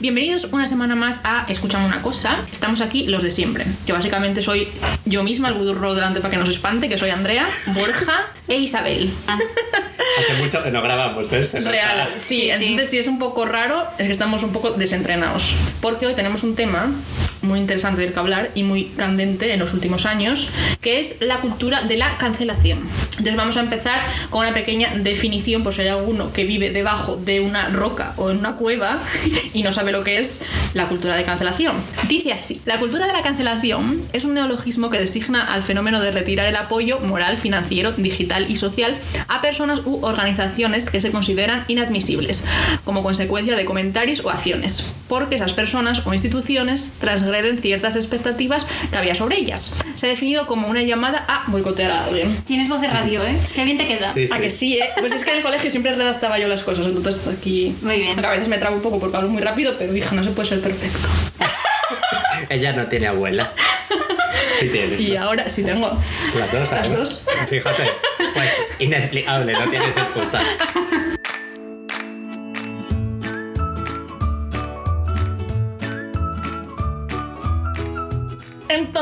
Bienvenidos una semana más a Escuchando una cosa. Estamos aquí los de siempre, que básicamente soy yo misma, el budurro delante para que nos espante, que soy Andrea, Borja e Isabel. Hace mucho que no grabamos, ¿eh? Se. Real, sí, Sí, sí. entonces si es un poco raro, es que estamos un poco desentrenados. Porque hoy tenemos un tema muy interesante del que hablar y muy candente en los últimos años, que es la cultura de la cancelación. Entonces vamos a empezar con una pequeña definición, por si hay alguno que vive debajo de una roca o en una cueva y no sabe lo que es la cultura de cancelación. Dice así, la cultura de la cancelación es un neologismo que designa al fenómeno de retirar el apoyo moral, financiero, digital y social a personas u organizaciones que se consideran inadmisibles, como consecuencia de comentarios o acciones, porque esas personas o instituciones transgreden ciertas expectativas que había sobre ellas. Se ha definido como una llamada a boicotear a alguien. Tienes voz de radio, ¿eh? Qué bien te queda. Sí, ¿A que sí, eh? Pues es que en el colegio siempre redactaba yo las cosas, entonces aquí... Muy bien. Aunque a veces me trabo un poco porque hablo muy rápido, pero hija, no se puede ser perfecto. Ella no tiene abuela. Sí tienes. Y ¿no? ahora sí tengo. Las dos, Las además. dos. Fíjate. Pues inexplicable, no tienes excusa.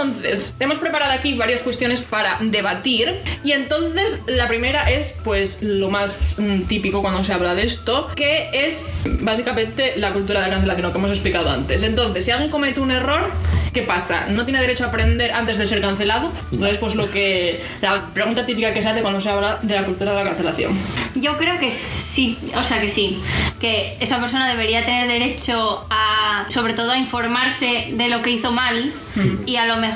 Entonces, hemos preparado aquí varias cuestiones para debatir y entonces la primera es pues lo más mm, típico cuando se habla de esto, que es básicamente la cultura de cancelación, lo que hemos explicado antes. Entonces, si alguien comete un error, ¿qué pasa? ¿No tiene derecho a aprender antes de ser cancelado? Entonces, pues lo que la pregunta típica que se hace cuando se habla de la cultura de la cancelación. Yo creo que sí, o sea que sí, que esa persona debería tener derecho a, sobre todo, a informarse de lo que hizo mal y a lo mejor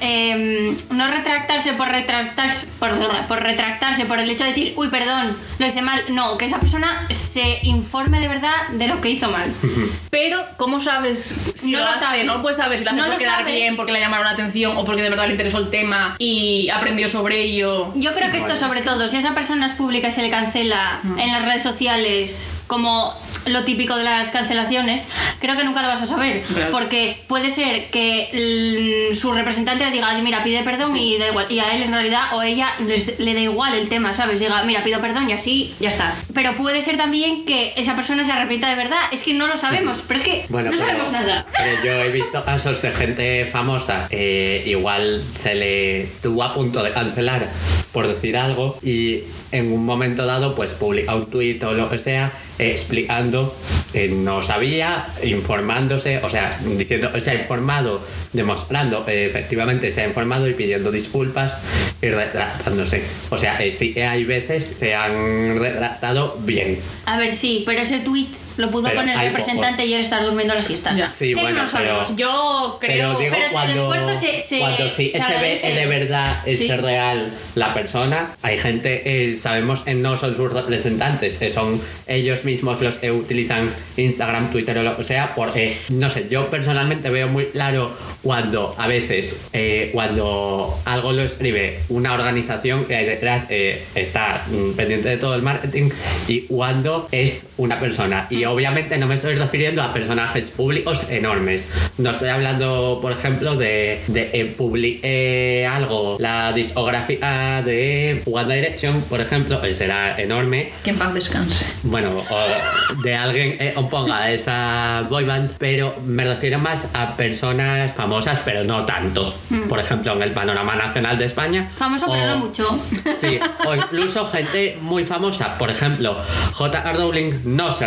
em, no retractarse por retractarse, por, por retractarse, por el hecho de decir, uy, perdón, lo hice mal. No, que esa persona se informe de verdad de lo que hizo mal. Pero, ¿cómo sabes si No lo, lo hace? sabes. No puedes saber si lo hace No por lo quedar sabes. bien, porque le llamaron la atención o porque de verdad le interesó el tema y aprendió sobre ello. Yo creo que esto sobre todo, si esa persona es pública y se le cancela en las redes sociales como lo típico de las cancelaciones, creo que nunca lo vas a saber. Real. Porque puede ser que mm, su representante le diga, "Ay, mira, pide perdón y da igual. Y a él en realidad o ella les- le da igual el tema, ¿sabes? Diga, mira, pido perdón y así, ya está. Pero puede ser también que esa persona se arrepienta de verdad. Es que no lo sabemos, pero es que Bueno, no pero- sabemos nada. Pero yo he visto casos de gente famosa, eh, igual se le tuvo a punto de cancelar por decir algo y en un momento dado pues publica un tuit o lo que sea explicando que no sabía, informándose, o sea, diciendo, se ha informado, demostrando que efectivamente se ha informado y pidiendo disculpas y retractándose. O sea, eh, sí hay veces se han retratado bien. A ver, sí, pero ese tweet lo pudo Pero poner el representante pocos. y él estar durmiendo la siesta. Ya. Sí, Eso bueno, pero-. Yo creo... Pero digo, pero si el cuando, esfuerzo se- se- cuando sí se ve que de verdad es Sí. real la persona, hay gente, eh, sabemos que no son sus representantes, que son ellos mismos los que utilizan Instagram, Twitter o lo que sea, porque, no sé, yo personalmente veo muy claro cuando a veces, eh, cuando algo lo escribe una organización que hay detrás eh, está mm, pendiente de todo el marketing y cuando es una persona. Y obviamente no me estoy refiriendo a personajes públicos enormes. No estoy hablando, por ejemplo, de, de eh, publi- eh, algo, la discográfica de One Direction, por ejemplo, que será enorme. Que en paz descanse. Bueno, o de alguien eh, ponga esa boy band, pero me refiero más a personas famosas, pero no tanto. Por ejemplo, en el panorama nacional de España. Famoso, pero o- no mucho. Sí, o incluso gente muy famosa. Por ejemplo, J.R. Rowling no se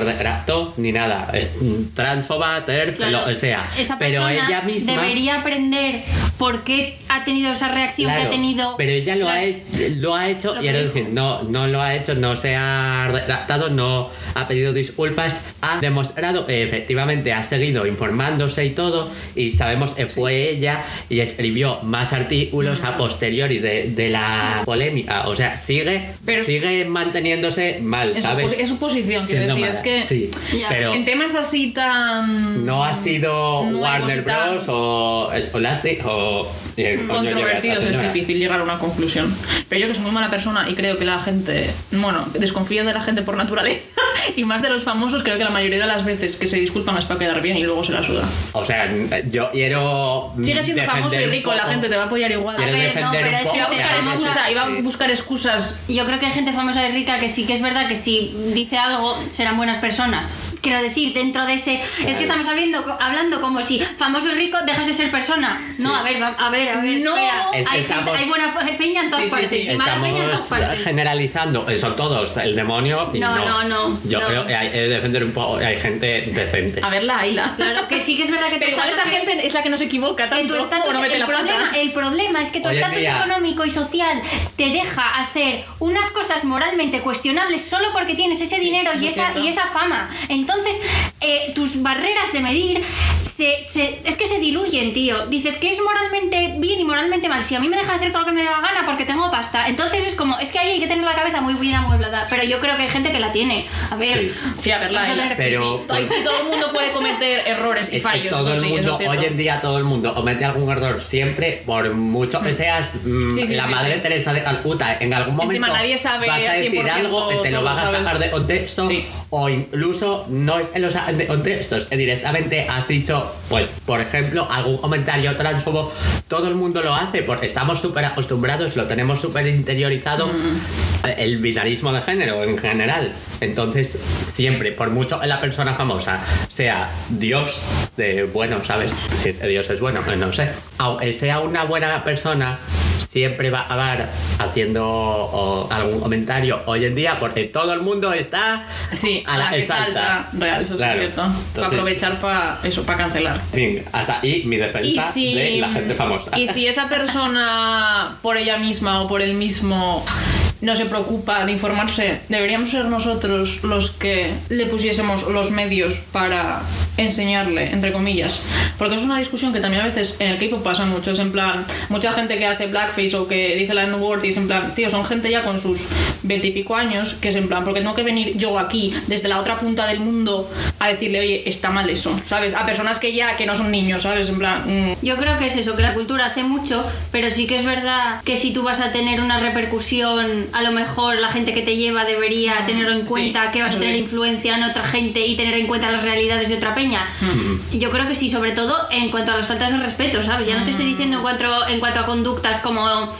ni nada. Es transfoba, TERF, Claro, lo que sea. Esa pero ella misma. debería aprender por qué ha tenido esa reacción que Claro, ha tenido. Pero ella lo, las- ha, lo ha hecho, lo quiero que decir, no, no lo ha hecho, no se ha retractado, no ha pedido disculpas, ha demostrado que efectivamente ha seguido informándose y todo, y sabemos que fue ella y escribió más artículos a posteriori de, de la polémica. O sea, sigue, Pero- sigue manteniéndose mal, Es su, ¿sabes? es su posición, quiero decir. Es que sí, Ya. pero en temas así tan... no ha sido nuevos Warner Bros. o Scholastic o... eh, controvertidos es difícil llegar a una conclusión. Pero yo que soy muy mala persona y creo que la gente, bueno, desconfío de la gente por naturaleza y más de los famosos, creo que la mayoría de las veces que se disculpan es para quedar bien y luego se la suda. O sea, yo quiero. Sigue siendo famoso y rico, la gente te va a apoyar igual. Quiero A ver, no, pero un es poco. que Iba a buscar iba a buscar excusas. Yo creo que hay gente famosa y rica que sí que es verdad que si dice algo serán buenas personas. Quiero decir, dentro de ese. Es que estamos hablando, hablando como si famoso y rico dejas de ser persona. No, a ver, va- a ver, a ver. No. espera. Es que hay, estamos- gente- hay buena peña en todas Sí, partes sí, y mala peña en todas partes. generalizando, eh, son todos el demonio y No, no. no, no, Yo no. creo que hay que defender un poco, hay gente decente. A ver la Ayla. Claro, que sí que es verdad que tu Pero igual esa gente es la que no se equivoca que tanto. tu estatus, o no mete el, la problema, el problema es que tu estatus económico y social te deja hacer unas cosas moralmente cuestionables solo porque tienes ese dinero y esa, y esa fama. Entonces, eh, tus barreras de medir se, se- es que se diluyen, tío. Dices que es moralmente bien y moralmente mal. Si a mí me deja hacer todo lo que me da la gana porque tengo pasta, entonces es como, es que ahí hay que tener la cabeza muy bien amueblada. Pero yo creo que hay gente que la tiene. A ver, Sí. Sí, a ver la Vamos a Ayla. tener Pero- Sí, sí. Y todo el mundo puede cometer errores y Es que fallos. todo el mundo, hoy en día todo el mundo comete algún error siempre, por mucho que seas mm, Sí, sí, la sí, madre sí. Teresa de Calcuta, en algún momento Encima nadie sabe vas a decir 100% algo te lo vas a sacar de contexto Sí. O incluso no es en los contextos, que directamente has dicho, pues, por ejemplo, algún comentario transfobo, todo el mundo lo hace porque estamos súper acostumbrados, lo tenemos súper interiorizado, Mm. eh, el binarismo de género en general. Entonces, siempre, por mucho que la persona famosa sea Dios de bueno, ¿sabes? Si Dios es bueno, eh, no sé. Aunque sea una buena persona, siempre va a acabar haciendo o, algún comentario hoy en día porque todo el mundo está Sí, a la que salta. Real, eso Claro. es cierto. Para aprovechar para eso, para cancelar. Bien, hasta ahí mi Y defensa si, de la gente famosa. y si esa persona, por ella misma o por él mismo, no se preocupa de informarse, deberíamos ser nosotros los que le pusiésemos los medios para enseñarle, entre comillas. Porque es una discusión que también a veces en el K-pop pasa mucho. Es en plan, mucha gente que hace blackface o que dice la N-word y es en plan, tío, son gente ya con sus veintipico años que es en plan, porque tengo que venir yo aquí, desde la otra punta del mundo, a decirle, oye, está mal eso, ¿sabes? A personas que ya, que no son niños, ¿sabes? En plan, mm, Yo creo que es eso, que la cultura hace mucho, pero sí que es verdad que si tú vas a tener una repercusión, a lo mejor la gente que te lleva debería tenerlo en Sí, cuenta, que vas a tener sí. influencia en otra gente y tener en cuenta las realidades de otra peña. Y Yo creo que sí, sobre todo en cuanto a las faltas de respeto, ¿sabes? Ya no te estoy diciendo en cuanto, en cuanto a conductas como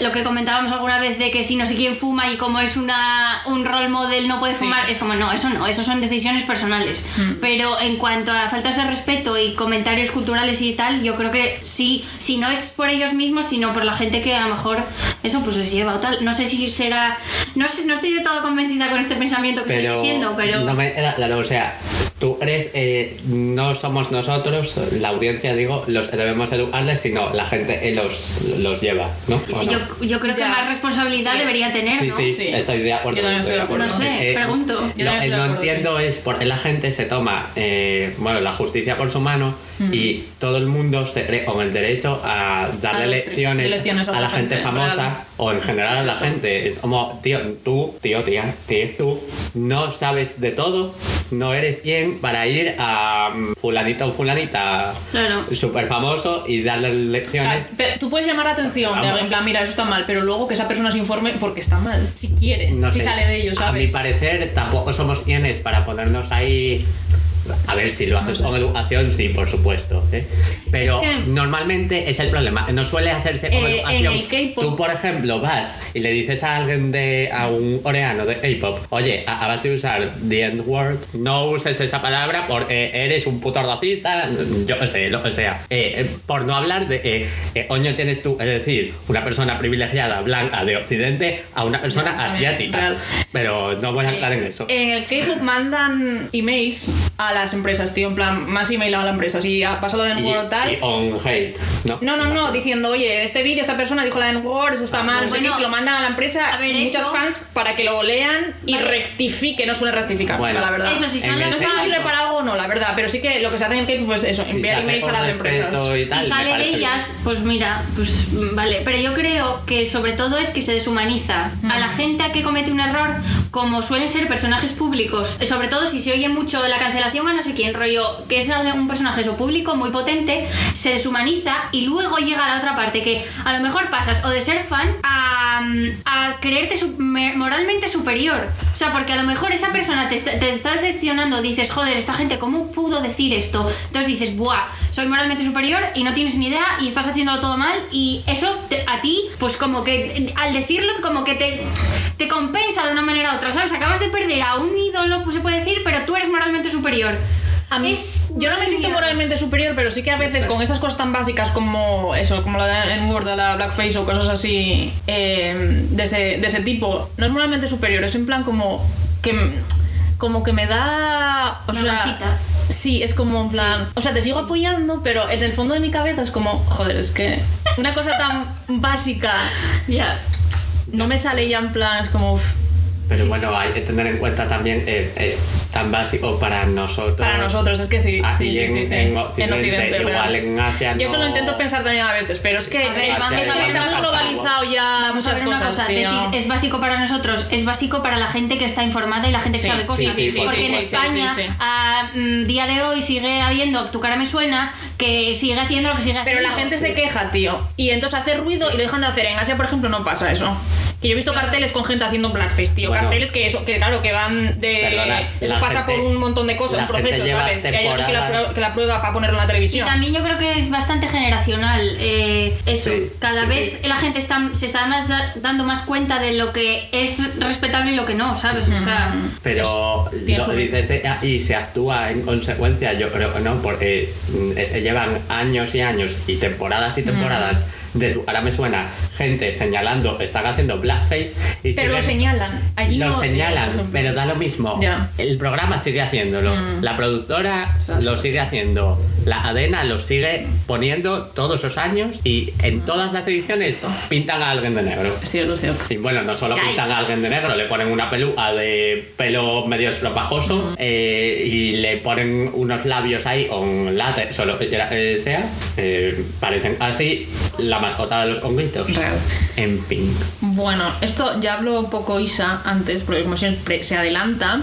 lo que comentábamos alguna vez de que si no sé quién fuma y como es una, un role model no puede Sí. fumar, es como no, eso no, eso son decisiones personales. Pero en cuanto a faltas de respeto y comentarios culturales y tal, yo creo que sí, si no es por ellos mismos, sino por la gente que a lo mejor eso pues les lleva o tal. No sé si será. No, sé, no estoy de todo convencida con este pensamiento que estoy diciendo, pero. no me queda claro, o sea, tú eres, eh, no somos nosotros, la audiencia, digo, los que debemos educarles, sino la que los, los lleva, ¿no? Yo, yo creo que más responsabilidad Sí. debería tener, Sí, ¿no? sí, Sí. estoy de acuerdo. Yo también estoy de acuerdo. No sé, Es pregunto. Yo Lo no acuerdo, entiendo es por qué la gente se toma, eh, bueno, la justicia por su mano y todo el mundo se cree con el derecho a darle A lecciones, lecciones a a la gente, gente, famosa o en general a la gente. Es como, tío, tú, tío, tía, tío, tú no sabes de todo, no eres quien para ir a mm, fulanito o fulanita Claro. súper famoso y darle lecciones. Tú puedes llamar la atención, de, en plan, mira, eso está mal, pero luego que esa persona se informe porque está mal, si quiere, No si sé, sale de ello, A mi ¿sabes? parecer, tampoco somos quienes para ponernos ahí. A ver, si lo haces con educación, sí, por supuesto. ¿eh? Pero Es que- normalmente es el problema. No suele hacerse con Eh, en el Tú, por ejemplo, vas y le dices a alguien de. a un coreano de K-pop, oye, acabas de usar the N-word, no uses esa palabra porque eres un puto racista, yo qué sé, lo que sea. Eh, eh, por no hablar de. Coño, tienes tú, es decir, una persona privilegiada blanca de Occidente a una persona asiática. Pero no voy a entrar en eso. En el K-pop mandan emails a las empresas, tío, en plan, más email a la empresa. Si pasa lo de N-word o tal. y on hate, ¿no? No, no, no, diciendo, oye, en este vídeo esta persona dijo la N-word, eso está Ah, mal, no sé bueno. qué, se lo mandan a la empresa A ver, muchos eso- fans para que lo lean y Vale. rectifique, no suele rectificar, Bueno, la verdad. Eso sí, el No sé si sirve para algo o no, la verdad, pero sí que lo que se hace en K-pop es eso, Si enviar emails a las empresas. Y, tal, y me sale de ellas, bien. pues mira, pues mm, vale. Pero yo creo que sobre todo es que se deshumaniza a la gente que comete un error, como suelen ser personajes públicos. Sobre todo si se oye mucho la cancelación a no sé quién, rollo, que es un personaje eso público muy potente, se deshumaniza y luego llega a la otra parte, que a lo mejor pasas o de ser fan a, creerte moralmente superior. O sea, porque a lo mejor esa persona te está, decepcionando, dices, joder, esta gente, ¿cómo pudo decir esto? Entonces dices, buah. O soy moralmente superior y no tienes ni idea y estás haciéndolo todo mal y eso a ti, pues como que al decirlo, como que te, te compensa de una manera u otra, ¿sabes? Acabas de perder a un ídolo, pues se puede decir, pero tú eres moralmente superior. A mí, Es yo no me siento moralmente superior, pero sí que a veces con esas cosas tan básicas como eso, como la de en Word, la blackface o cosas así eh, de, ese, de ese tipo, no es moralmente superior, es en plan como que, como que me da... O sea, sí, es como en plan... O sea, te sigo apoyando, pero en el fondo de mi cabeza es como, joder, es que una cosa tan básica Ya. no me sale ya en plan, es como... uf, Pero bueno, hay que tener en cuenta también, eh, es tan básico para nosotros. Para nosotros, es que sí. Así sí, sí, en, sí, sí. en Occidente, igual real. en Asia no. Yo eso lo intento pensar también a veces, pero es que ver, vamos es a que ver está una muy cosa. globalizado ya Vamos a ver una cosas, cosa, tío. decís, es básico para nosotros, es básico para la gente que está informada y la gente que Sí, sabe cosas. sí, sí, porque sí, en sí, España, sí, sí. a día de hoy, sigue habiendo Tu cara me suena, que sigue haciendo lo que sigue haciendo. Pero la gente se queja, tío. Y entonces hace ruido y lo dejan de hacer. En Asia, por ejemplo, no pasa eso. Que yo he visto carteles con gente haciendo blackface, tío. Bueno. carteles que eso, que claro, que van de. Perdona, eso pasa gente- por un montón de cosas, un proceso, ¿sabes? Que hay alguien que la, que la prueba para ponerlo en la Y televisión. también yo creo que es bastante generacional eh, eso. Sí, Cada sí, vez sí. la gente está, se está más da- dando más cuenta de lo que es respetable y lo que no, ¿sabes? O sea, Pero su- dices eh, y se actúa en consecuencia, yo creo que no, porque mm, se llevan años y años y temporadas y temporadas de ahora me suena gente señalando, están haciendo blackface y Pero lo señalan. Allí lo no, tío, señalan, ejemplo. pero da lo mismo. Ya. Mm. El programa sigue haciéndolo. La productora lo sigue haciendo. La ADENA lo sigue poniendo todos los años y en todas las ediciones pintan a alguien de negro. Es cierto, cierto. Y bueno, no solo Yikes. pintan a alguien de negro, le ponen una peluca de pelo medio estropajoso eh, y le ponen unos labios ahí con látex o lo que quiera que sea. eh, parecen así la mascota de los honguitos. Real. En pink. Bueno, esto ya habló un poco Isa antes, porque como siempre se adelanta,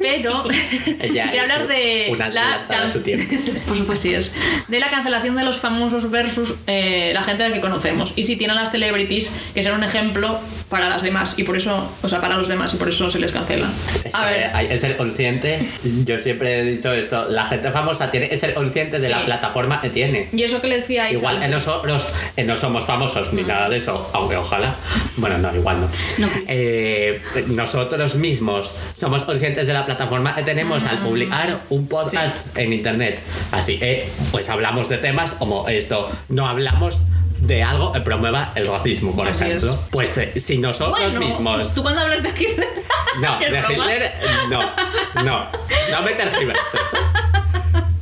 pero Ella quería es hablar de una la a su tiempo. Por supuesto, sí es. De la cancelación de los famosos versus eh, la gente a la que conocemos. Y si tienen las celebrities que ser un ejemplo para las demás, y por eso, o sea, para los demás, y por eso se les cancela. Es, A eh, ver, que ser consciente. Yo siempre he dicho esto: la gente famosa tiene que ser consciente de Sí. la plataforma que tiene. y eso que le decía Igual antes. nosotros eh, no somos famosos ni nada de eso, aunque ojalá. Bueno, no, igual no. No. Eh, nosotros mismos somos conscientes de la plataforma que tenemos al publicar un podcast en internet. Así que, pues hablamos de temas como esto. No hablamos de algo que promueva el racismo, por Así ejemplo. es. Pues eh, si nosotros Bueno, mismos. ¿tú cuando hablas de Hitler? No, ¿Es de? Hitler, no, no, no me tergiverses.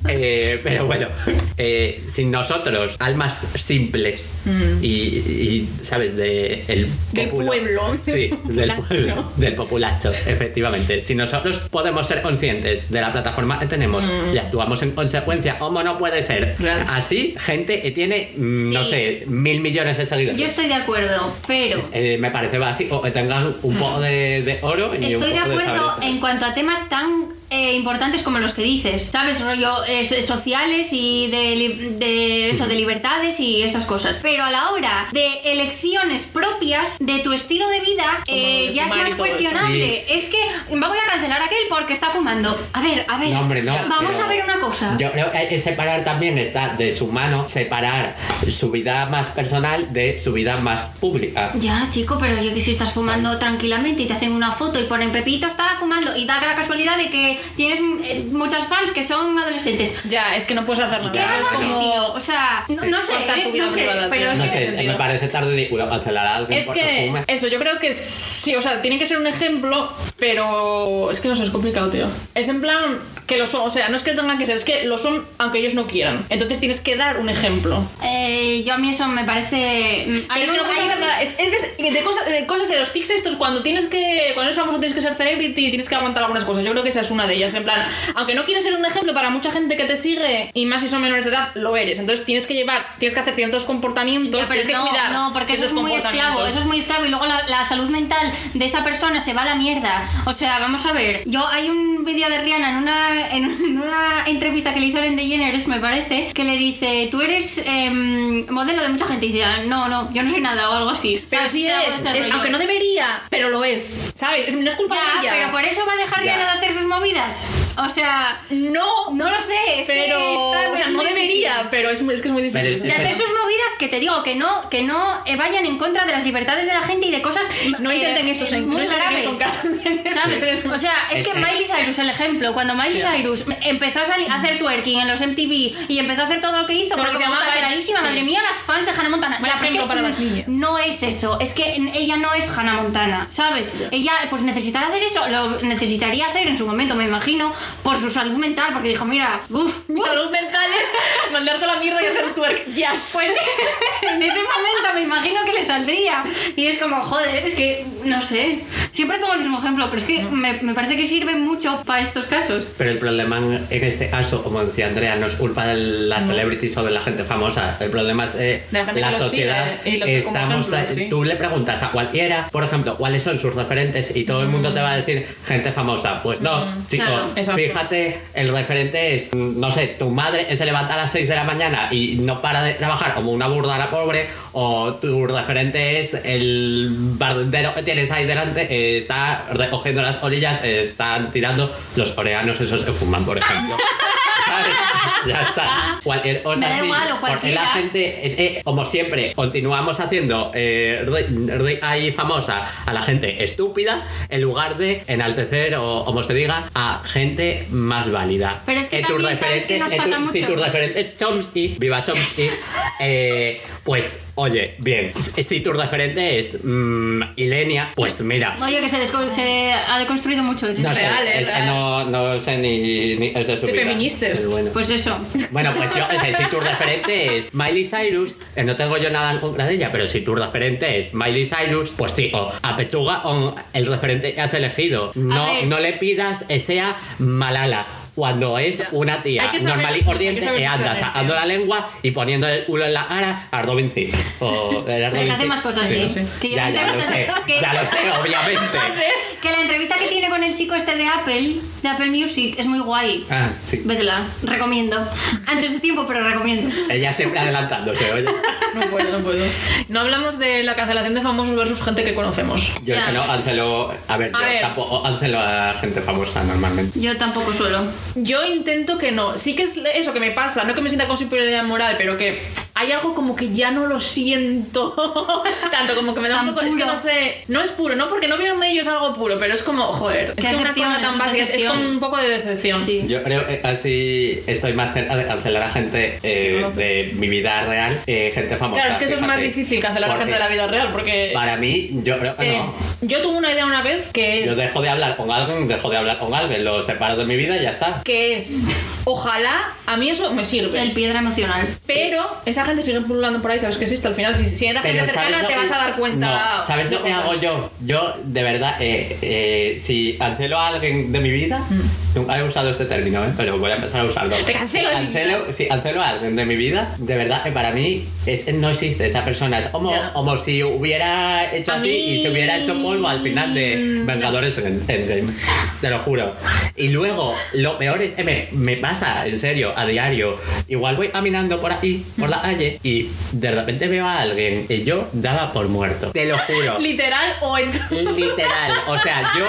Eh, pero bueno, eh, sin nosotros, almas simples y, y, ¿sabes? De el Mm. Del populo- pueblo. Sí, del pueblo, del populacho, efectivamente. Si nosotros podemos ser conscientes de la plataforma que tenemos y actuamos en consecuencia, ¿cómo no puede ser? Mm. Así, gente que tiene, mm, no sé, mil millones de seguidores. yo estoy de acuerdo, pero Eh, me parece básico que tengan un poco de, de oro y un estoy de poco acuerdo saber en cuanto a temas tan eh, importantes como los que dices, ¿sabes? Rollo eh, so- sociales y de, eso, de libertades y esas cosas. Pero a la hora de elecciones propias de tu estilo de vida, eh, ya es más cuestionable. Sí. Es que voy a cancelar a aquel porque está fumando. A ver, a ver. No, hombre, no. Vamos a ver una cosa. Yo creo que hay que separar también, está de su mano, separar su vida más personal de su vida más pública. Ya, chico, pero yo que si estás fumando tranquilamente y te hacen una foto y ponen Pepito está fumando y da la casualidad de que tienes eh, muchas fans que son adolescentes. Ya, es que no puedes hacer nada. ¿Qué Ya, vas a es tío? O sea, no, no sé, eh, no sé, privada, pero es No que... sé, sentido. me parece tan ridículo cancelar a alguien Es porque que fume. eso, yo creo que sí, o sea, tiene que ser un ejemplo, pero es que no sé, es complicado, tío. Es en plan que lo son, o sea, no es que tengan que ser, es que lo son aunque ellos no quieran. Entonces tienes que dar un ejemplo. Eh, yo a mí eso me parece... mm, Pero Hay es que un- no puedes hay hacer un- nada. Es, es que de cosas, de cosas los tics estos, cuando tienes que. Cuando eres famoso tienes que ser celebrity y tienes que aguantar algunas cosas. Yo creo que esa es una de ellas. En plan, aunque no quieres ser un ejemplo para mucha gente que te sigue, y más si son menores de edad, lo eres. Entonces tienes que llevar, tienes que hacer ciertos comportamientos, Ya, que no, cuidar. no, porque eso es muy esclavo, eso es muy esclavo y luego la, la salud mental de esa persona se va a la mierda. O sea, vamos a ver, yo hay un vídeo de Rihanna en una, en una entrevista que le hizo Ellen DeGeneres, me parece, que le dice, tú eres em, modelo de mucha gente y dice, "Ah, no, no, yo no soy nada o algo así. Pero sí O sea, de es, es- aunque no debería, pero lo es. ¿Sabes? Es- no es culpa Ya, de ella. pero por eso va a dejar Ya. Rihanna de hacer sus movidas. O sea, No, no lo sé, es que pero. está o sea, no debería, pero es, es que es muy difícil. De es- hacer sus movidas que te digo que no, que no eh, vayan en contra de las libertades de la gente y de cosas No eh, intenten esto en- muy no graves. esto en casa. ¿Sabes? O sea, es Es que que- Miley Cyrus, el ejemplo, cuando Miley. Cyrus empezó a, salir, a hacer twerking en los MTV y empezó a hacer todo lo que hizo, Sobre fue lo que como llamaba canceladísima, ella, madre sí. mía, las fans de Hannah Montana. Pero es que para las niñas. No es eso, es que ella no es Hannah Montana, ¿sabes? Ella, pues necesitará hacer eso, lo necesitaría hacer en su momento, me imagino, por su salud mental, porque dijo, mira, uff, Mi salud mental es mandarte a la mierda y hacer un twerk. Yes. Pues en ese momento me imagino que le saldría. Y es como, joder, es que, no sé. Siempre pongo el mismo ejemplo, pero es que me, me parece que sirve mucho para estos casos. Pero el problema en este caso, como decía Andrea, no es culpa de las celebrities o de la gente famosa. El problema es eh, De la gente que los sociedad. sigue Estamos, ejemplos, eh, sí. Tú le preguntas a cualquiera, por ejemplo, cuáles son sus referentes y todo el mundo te va a decir gente famosa. Pues no, chico, claro, fíjate, el referente es, mm, no sé, tu madre se levanta a las 6 de la mañana y no para de trabajar como una burdana pobre, o tu referente es el bardero que tienes ahí delante, eh, está recogiendo las orillas, eh, están tirando los coreanos esos que fuman, por ejemplo. ¿Sabes? Ya está. Cualquier cosa Me da igual, o Porque la gente, es, eh, como siempre, continuamos haciendo eh, ahí famosa a la gente estúpida en lugar de enaltecer o como se diga a gente más válida. Pero es que tu también, ¿sabes qué nos eh, tu- pasa Si mucho? tu referente es Chomsky, viva Chomsky, eh, pues oye, bien. Si tu referente es mm, Ilenia, pues mira. Oye, que se, ha deconstruido mucho eso. No sé, real, es es que real. no, no sé ni, ni es de su Sí, vida. feministas. Bueno. Pues eso. Bueno, pues yo, o sea, si tu referente es Miley Cyrus, eh, no tengo yo nada en contra de ella, pero si tu referente es Miley Cyrus, pues tío, a pechuga o el referente que has elegido. No, no le pidas que sea Malala. Cuando es una tía normal y que corriente que anda sacando la lengua y poniendo el culo en la cara a Robin Thicke. O a Se Robin hace más cosas así. sí. Que yo Ya, ya lo sé, que- ya lo sé, obviamente. Que la entrevista que tiene con el chico este de Apple, de Apple Music, es muy guay. Ah, sí. Vedla, recomiendo. Antes de tiempo, pero recomiendo. Ella siempre adelantándose, oye. No puedo, no puedo. No hablamos de la cancelación de famosos versus gente que conocemos. Yo es Ya. que no, Ancelo, a ver, A yo ver. tampoco Ancelo a gente famosa normalmente. Yo tampoco suelo. Yo intento que no. Sí que es eso que me pasa, no que me sienta con superioridad moral, pero que hay algo como que ya no lo siento. Tanto como que me da un poco. Es que no sé. No es puro, ¿no? Porque no veo en ellos algo puro, pero es como, joder. Es que una cosa tan básica. Es, como un poco de decepción. Sí. Yo creo que así estoy más cerca de cancelar a gente eh, de mi vida real, eh, gente famosa. Claro, es que eso es más difícil cancelar a gente de la vida real, porque. Para mí, yo creo que eh, no. Yo tuve una idea una vez que es. Yo dejo de hablar con alguien, dejo de hablar con alguien, lo separo de mi vida y ya está. Que es. Ojalá, a mí eso me sirve. El piedra emocional. Pero esa gente sigue pululando por ahí, sabes que existe. Al final, si, si era gente Pero ¿sabes cercana, te que- vas a dar cuenta. No, ¿sabes lo que hago yo? Yo, de verdad, eh, eh, si cancelo a alguien de mi vida, nunca he usado este término, ¿eh? pero voy a empezar a usarlo. Mm. Te cancelo Cancelo- Si cancelo a alguien de mi vida, de verdad que para mí es, no existe esa persona. Es como, como si hubiera hecho A así y se hubiera hecho polvo al final de Mm, Vengadores en Endgame. Te lo juro. Y luego, lo peor es que me, me pasa, en serio, a diario. Igual voy caminando por ahí, por la calle, y de repente veo a alguien que yo daba por muerto. Te lo juro. Literal o en. Literal. O sea, yo.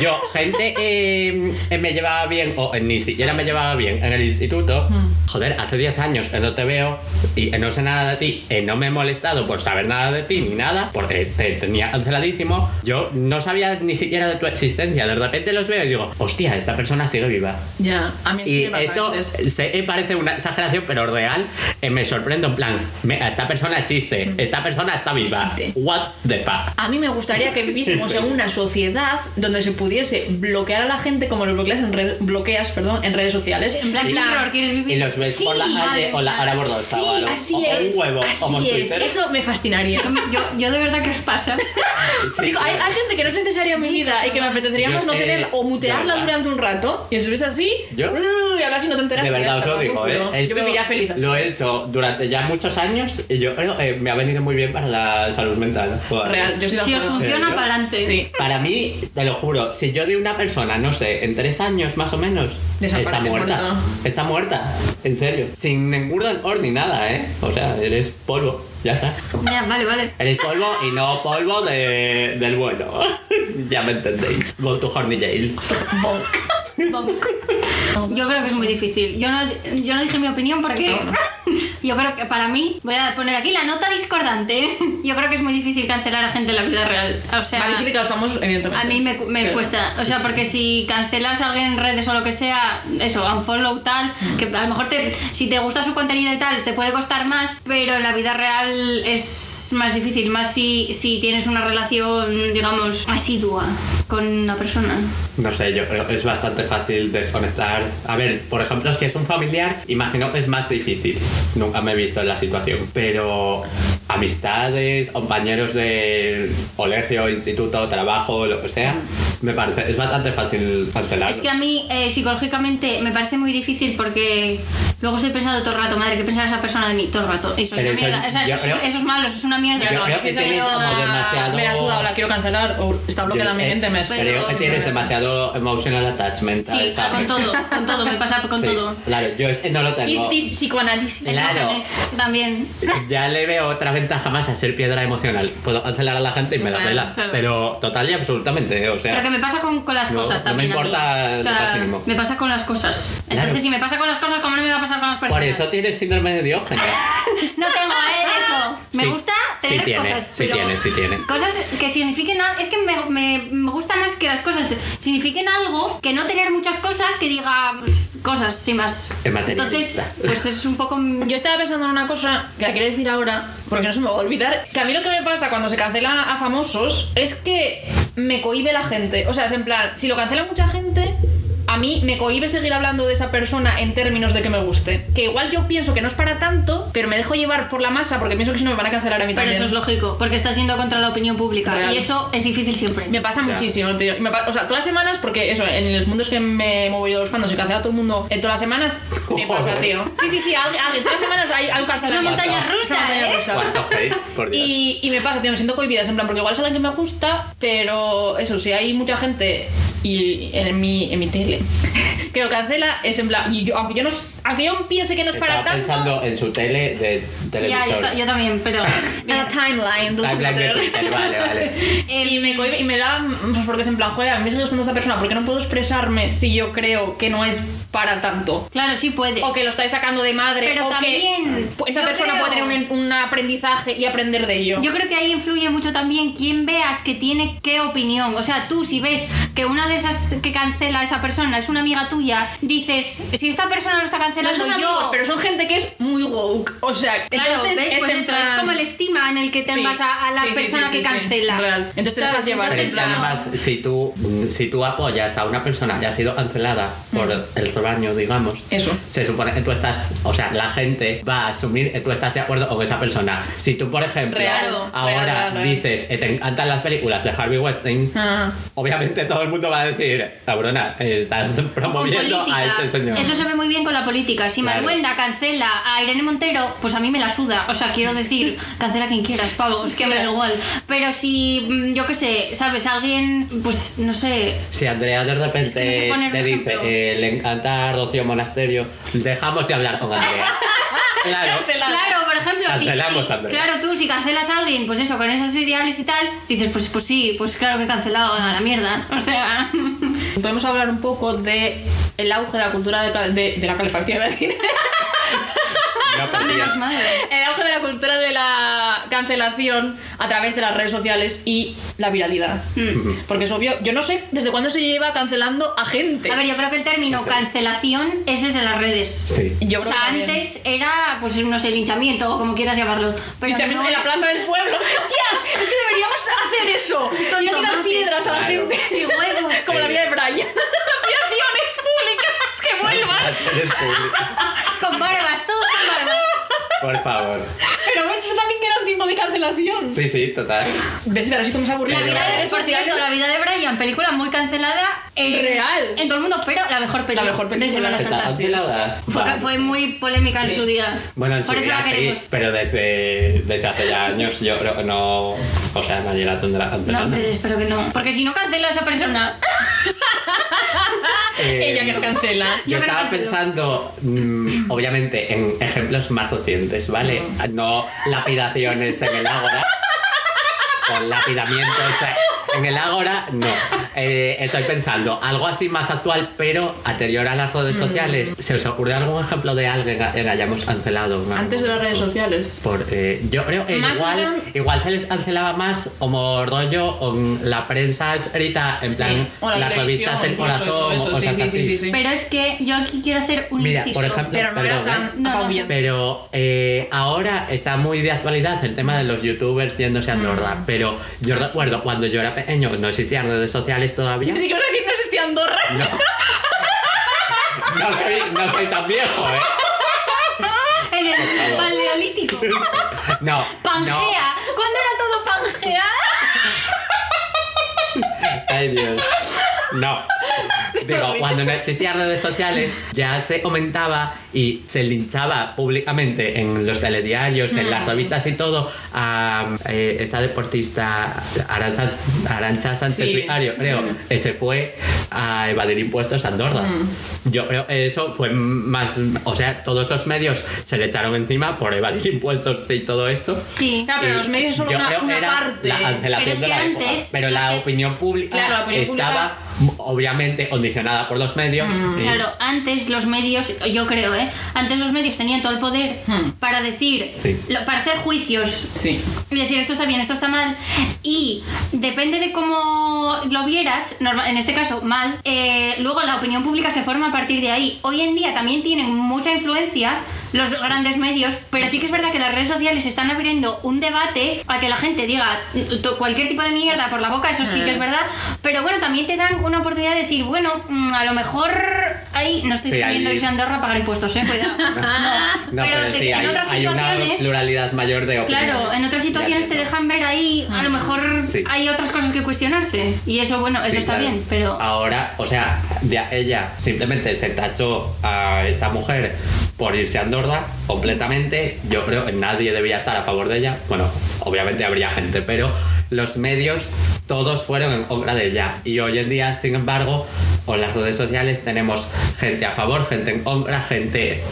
Yo, gente que eh, me llevaba bien, o eh, ni siquiera me llevaba bien en el instituto, joder, hace 10 años que no te veo y que no sé nada de ti, y no me he molestado por saber nada de ti ni nada, porque te tenía canceladísimo, yo no sabía ni siquiera de tu existencia. De repente los veo y digo, hostia, esta persona sigue viva. Ya, a mí Y sí me pasa esto sé que parece una exageración, pero real. eh, me sorprendo en plan, me- esta persona existe, esta persona está viva. Existe. What the fuck. A mí me gustaría que viviésemos en una sociedad donde se pudiese bloquear a la gente como lo bloqueas en, red- bloqueas, perdón, en redes sociales. En Black Mirror, ¿quieres vivir? Y los ves Sí, por la calle o la hora bordada. Sí, así o es. un huevo, así como en es. Twitter. Eso me fascinaría. Yo, yo de verdad que os pasa. Sí, Chico, hay, claro. hay gente que no es necesaria en mi vida y que me apeteceríamos Yo no es que, tener o mutearla durante un rato y os ves así Yo- y hablas y no te enteras. De verdad os lo digo, ¿eh? Esto Yo viviría feliz así. Lo he hecho durante ya muchos años y yo creo que me ha venido muy bien para la salud mental. Joder. Real, yo Si os acuerdo. funciona, para adelante. Sí. Para mí, te lo juro, si yo de una persona, no sé, en tres años más o menos, está muerta. Está muerta, en serio. Sin ningún or ni nada, ¿eh? O sea, eres polvo, ya está. Ya, vale, vale. Eres polvo y no polvo de, del bueno. ya me entendéis. Go to Horny Jail. Yo creo que es muy difícil. Yo no, yo no dije mi opinión porque yo creo que para mí, voy a poner aquí la nota discordante. Yo creo que es muy difícil cancelar a gente en la vida real. O sea, Más difícil que los famosos, evidentemente. a mí me, me Pero- cuesta. O sea, porque si cancelas a alguien en redes o lo que sea, eso, unfollow tal, que a lo mejor te, si te gusta su contenido y tal, te puede costar más, pero en la vida real es más difícil, más si, si tienes una relación, digamos, asidua con una persona. No sé, yo creo que es bastante fácil desconectar. A ver, por ejemplo, si es un familiar, imagino que es más difícil. Nunca me he visto en la situación. Pero amistades, compañeros de colegio, instituto, trabajo, lo que sea, me parece, es bastante fácil cancelar. Es que a mí eh, psicológicamente me parece muy difícil porque luego estoy pensando todo el rato, madre, ¿qué pensará esa persona de mí todo el rato? Y soy Pero eso- mierda. O sea, eso, creo- eso es malo, eso es una mierda. Yo no, creo si que esa tienes como demasiado- Me ha sudado, la quiero cancelar o está bloqueada mi mente, me Creo que tienes demasiado emotional attachment. Sí, ¿sabes? con todo, con todo, me pasa con Sí, todo. Claro, yo no lo tengo. this psicoanálisis? Claro. También. Ya le veo otra ventaja más a ser piedra emocional. Puedo cancelar a la gente y me la Claro, pela. claro. Pero total y absolutamente, o sea. Pero que me pasa con, con las No, cosas no me también. a mí. importa O sea, me pasa con las cosas. Entonces, Claro. si me pasa con las cosas, ¿cómo no me va a pasar con las personas? Por eso tienes síndrome de Diógenes. No tengo ¿eh? eso. Me Sí, gusta sí tener tiene, cosas. sí tiene, sí tiene. Cosas que signifiquen algo. Es que me, me- me gusta más que las cosas signifiquen algo que no tener muchas cosas que diga pues, cosas sin más. Entonces, pues es un poco. Yo estaba pensando en una cosa que la quiero decir ahora, porque no se me va a olvidar. Que a mí lo que me pasa cuando se cancela a famosos es que me cohibe la gente. O sea, es en plan, si lo cancela mucha gente, a mí me cohibe seguir hablando de esa persona en términos de que me guste. Que igual yo pienso que no es para tanto, pero me dejo llevar por la masa porque pienso que si no me van a cancelar a mí Pero también. eso es lógico, porque estás yendo contra la opinión pública. Real. Y eso es difícil siempre. Me pasa muchísimo, tío. Me pa- o sea, todas las semanas, porque eso, en los mundos que me muevo yo los fandoms y cancela a todo el mundo, en todas las semanas me pasa, tío. Sí, sí, sí, alguien, alguien, todas las semanas hay, hay un Es una montaña Es una rusa, montaña ¿eh? rusa. Por Dios. Y, y me pasa, tío, me siento cohibida, en plan, porque igual es alguien que me gusta, pero eso, si hay mucha gente y en mi, en mi tele que lo cancela, es en plan, y yo, aunque yo no aunque yo piense que no es para Estaba tanto, pensando en su tele de Ya, televisor. yo, ta- yo también, pero. en la timeline del Timeline de Twitter. Twitter, vale, vale. Y me y me da, pues porque es en plan, joder, a mí me sigue gustando esta persona, porque no puedo expresarme si yo creo que no es para tanto? Claro, sí puedes. O que lo estáis sacando de madre, Pero o también, que esa yo persona creo- puede tener un, un aprendizaje y aprender de ello. Yo creo que ahí influye mucho también quién veas que tiene qué opinión. O sea, tú si ves que una de esas que cancela a esa persona es una amiga tuya, dices, si esta persona lo está no cancelando son yo... amigos, pero son gente que es O sea, Claro, entonces ¿ves? es Pues eso, plan- es como el estima en el que te Sí, vas a, a la sí, persona sí, que sí, sí, cancela. real. Entonces te dejas llevar, Pero en es que plan- además, si tú, si tú apoyas a una persona que ha sido cancelada por el rebaño, digamos, Eso. se supone que tú estás, o sea, la gente va a asumir que tú estás de acuerdo con esa persona. Si tú, por ejemplo, Real, ahora real, real, dices que te encantan las películas de Harvey Weinstein, Ah. obviamente todo el mundo va a decir, cabrona, estás promoviendo a este señor. Eso se ve muy bien con la política. Si Claro. Maruenda cancela a Irene Montero, pues a mí me la suda. O sea, quiero decir, cancela quien quieras, pavo, es que me da igual. Pero si, mm, yo qué sé, ¿sabes? Alguien, pues no sé. Si Andrea de repente Es que no sé te dice eh, le encanta Rocío Monasterio, dejamos de hablar con Andrea. claro. Claro, por ejemplo, si, Cancelamos, si- Andrea. claro, tú si cancelas a alguien, pues eso, con esos ideales y tal, dices, pues, pues sí, pues claro que he cancelado a la mierda. O sea, Podemos hablar un poco de el auge de la cultura de, de- de la calefacción, iba a decir. No perdías. El auge de la cultura de la cancelación a través de las redes sociales y la viralidad. Mm. Porque es obvio, yo no sé desde cuándo se lleva cancelando a gente. A ver, yo creo que el término cancelación es desde las redes. Sí. yo O sea, antes era, pues no sé, linchamiento o como quieras llamarlo. Pero Linchamiento no- en la plaza del pueblo. ¡Yes! Es que deberíamos hacer eso. Con tirar piedras a la Claro. gente. Y huevos. Como la vida de Brian. Aspiraciones públicas que pública. Con barbas, todos con barbas. Por favor. Pero ves, eso también que era un tipo de cancelación. Sí, sí, total. ¿Ves? Pero así como se aburre. La vida de, por cierto, la vida de Brian, película muy cancelada. en- Real. En todo el mundo, pero la mejor película. La mejor película. Desde las Está altas. cancelada. Fue, Vale. fue muy polémica en Sí. su día. Bueno, en su por eso día la sí, queremos. pero desde, desde hace ya años yo creo que no... O sea, nadie la tendrá No, cancelada. hombre, espero que no. Porque si no cancela a esa persona. Eh, Ella que lo cancela. Yo estaba pensando, mm, obviamente, en ejemplos más recientes, ¿vale? No lapidaciones en el ágora, o lapidamientos en el Ágora, no. Eh, estoy pensando algo así más actual, pero anterior a las redes sociales. ¿Se os ocurre algún ejemplo de alguien que hayamos cancelado? Antes de las redes sociales. Por, eh, yo creo que Más igual, eran- igual se les cancelaba más como rollo con la prensa escrita, en plan Sí, o la El Corazón todo o eso, sí, cosas sí, así. sí, sí, sí. Pero es que yo aquí quiero hacer un Mira, inciso. por ejemplo, Pero no era perdón, ¿eh? tan No, no. apabullante. Pero eh, ahora está muy de actualidad el tema de los youtubers yéndose a Andorra. Mm. Pero yo recuerdo cuando yo era pequeño, no existían redes sociales todavía. Sí que os decir, no existía Andorra. No. No soy, no soy tan viejo, ¿eh? En el paleolítico. No. Pangea. ¿Cuándo era todo Pangea? No. Ay, Dios. No. Digo, cuando no existían redes sociales, ya se comentaba y se linchaba públicamente en los telediarios, en las revistas y todo a eh, esta deportista Arancha, Arancha Sánchez Sí, Vicario, creo, que se fue a evadir impuestos a Andorra. Mm. Yo creo que eso fue más. O sea, todos los medios se le echaron encima por evadir impuestos y todo esto. Sí. Claro, pero Y los medios son una, una parte. La cancelación Pero es de que la época. antes Pero los la que- opinión pública Claro, la opinión estaba obviamente condicionada por los medios. y- Claro, antes los medios, yo creo, ¿eh? Antes los medios tenían todo el poder Hmm. para decir, Sí. lo- para hacer juicios Sí. y decir esto está bien, esto está mal. Y depende de cómo lo vieras, norma- en este caso mal, eh, luego la opinión pública se forma a partir de ahí. Hoy en día también tienen mucha influencia los grandes medios, pero sí que es verdad que las redes sociales están abriendo un debate a que la gente diga t- cualquier tipo de mierda por la boca, eso sí que es verdad. Pero bueno, también te dan una oportunidad de decir, bueno, mm, a lo mejor ahí no estoy Sí, ahí- irse a Andorra a pagar impuestos, eh, cuidado. No, No, pero, sí, en hay, otras hay una situaciones. pluralidad mayor de opiniones. Claro, en otras situaciones te dejan ver ahí, a lo mejor Sí. hay otras cosas que cuestionarse. Y eso, bueno, eso está claro. bien, pero. Ahora, o sea, ella simplemente se tachó a esta mujer por irse a Andorra completamente. Yo creo que nadie debía estar a favor de ella. Bueno, obviamente habría gente, pero los medios todos fueron en contra de ella. Y hoy en día, sin embargo, con las redes sociales tenemos gente a favor, gente en contra, gente.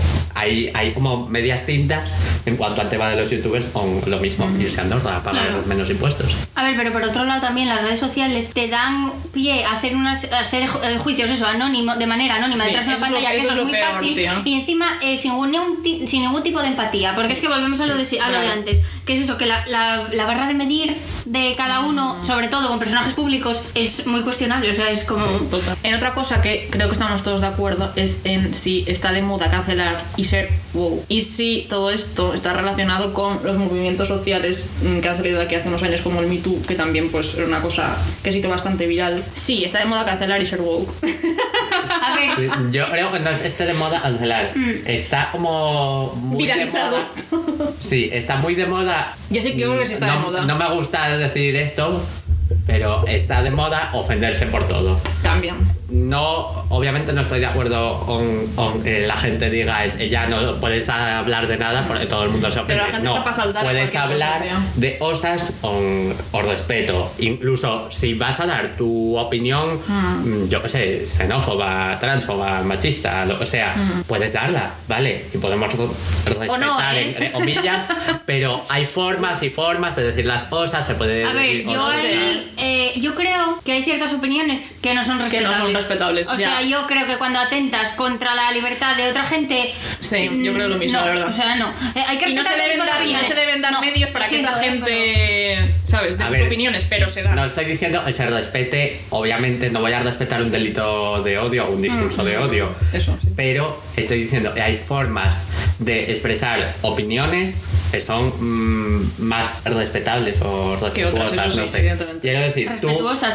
Hay, hay como medias tintas en cuanto al tema de los youtubers con lo mismo, irse a Andorra a pagar Claro. menos impuestos. A ver, pero por otro lado también las redes sociales te dan pie a hacer unas a hacer eh, juicios eso anónimo de manera anónima Sí, detrás de una eso es lo- pantalla que eso es es muy peor, fácil tío. y encima eh, sin, ningún, sin ningún tipo de empatía porque Sí, es que volvemos a lo de, sí, a lo de antes que es eso que la, la, la barra de medir de cada uno Mm. sobre todo con personajes públicos es muy cuestionable o sea es como Total. En otra cosa que creo que estamos todos de acuerdo es en si está de moda cancelar y ser wow. Y si todo esto está relacionado con los movimientos sociales mm, que han salido de aquí hace unos años como el Me Too, que también pues era una cosa que se hizo bastante viral. Sí, está de moda cancelar y ser Sí, Yo creo que no es este de moda cancelar. Está como muy de Viralizado. moda. Sí, está muy de moda. Yo sí, creo que sí está no, de moda. No me gusta decir esto, pero está de moda ofenderse por todo. También. No, obviamente no estoy de acuerdo con, con que la gente diga es ya no puedes hablar de nada porque todo el mundo se ofende. Pero la gente no, está pa' saltar puedes cosa, hablar tío. de cosas con, con respeto. Incluso si vas a dar tu opinión, mm, yo qué sé, xenófoba, transfoba, machista, lo que sea, puedes darla, ¿vale? Y podemos re- respetar, no, ¿eh? entre comillas, pero hay formas y formas de decir las cosas, se puede A ver, yo ahí, eh, yo creo que hay ciertas opiniones que no son Que no respetables. Son respetables, O sea, ya. yo creo que cuando atentas contra la libertad de otra gente. Sí, yo creo lo mismo, no, la verdad. O sea, no. Eh, hay que Y no se, respetar deben dar, no se deben dar No, medios para que esa eh, gente, ¿sabes? De A sus ver, opiniones, pero se da. No estoy diciendo que se respete, obviamente no voy a respetar un delito de odio o un discurso de odio. Eso, sí. Pero estoy diciendo que hay formas de expresar opiniones que son mm, más respetables o otras, respetuosas, eso no sí, sé. Quiero decir, tú,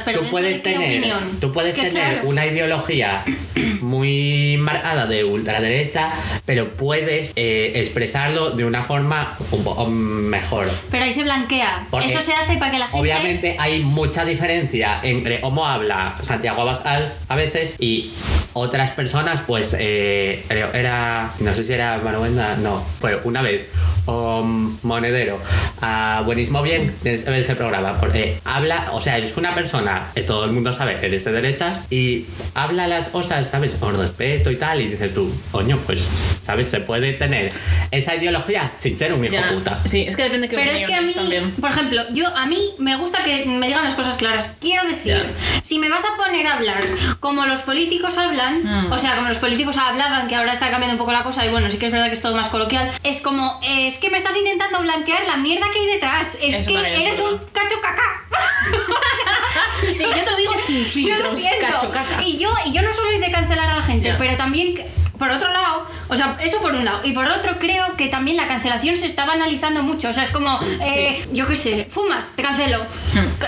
pero tú ¿de- puedes tener, tú puedes Es que tener claro. Una ideología muy marcada de ultraderecha, pero puedes eh, expresarlo de una forma un poco mejor. Pero ahí se blanquea. Porque Eso se hace para que la gente. Obviamente hay mucha diferencia entre cómo habla Santiago Abascal a veces y otras personas, pues eh, era, no sé si era Maruenda, no, pues una vez Monedero a Buenismo Bien, tienes que ver ese programa. Porque habla, o sea, es una persona que todo el mundo sabe que eres de derechas y habla las cosas, ¿sabes? Con respeto y tal. Y dices tú, coño, pues, ¿sabes? Se puede tener esa ideología sin ser un hijo Ya. puta. Sí, es que depende de qué Pero es que a mí, también. por ejemplo, yo a mí me gusta que me digan las cosas claras. Quiero decir, Ya. si me vas a poner a hablar como los políticos hablan, Mm. o sea, como los políticos hablaban, que ahora está cambiando un poco la cosa, y bueno, sí que es verdad que es todo más coloquial, es como, es que me estás intentando blanquear la mierda que hay detrás. Es Eso que eres un cacho caca. Yo te lo digo sin Yo filtros, lo cacho caca. Y yo, y yo no soy de cancelar a la gente, Ya. pero también, por otro lado, o sea, eso por un lado. Y por otro, creo que también la cancelación se está banalizando mucho. O sea, es como, eh, yo qué sé, fumas, te cancelo.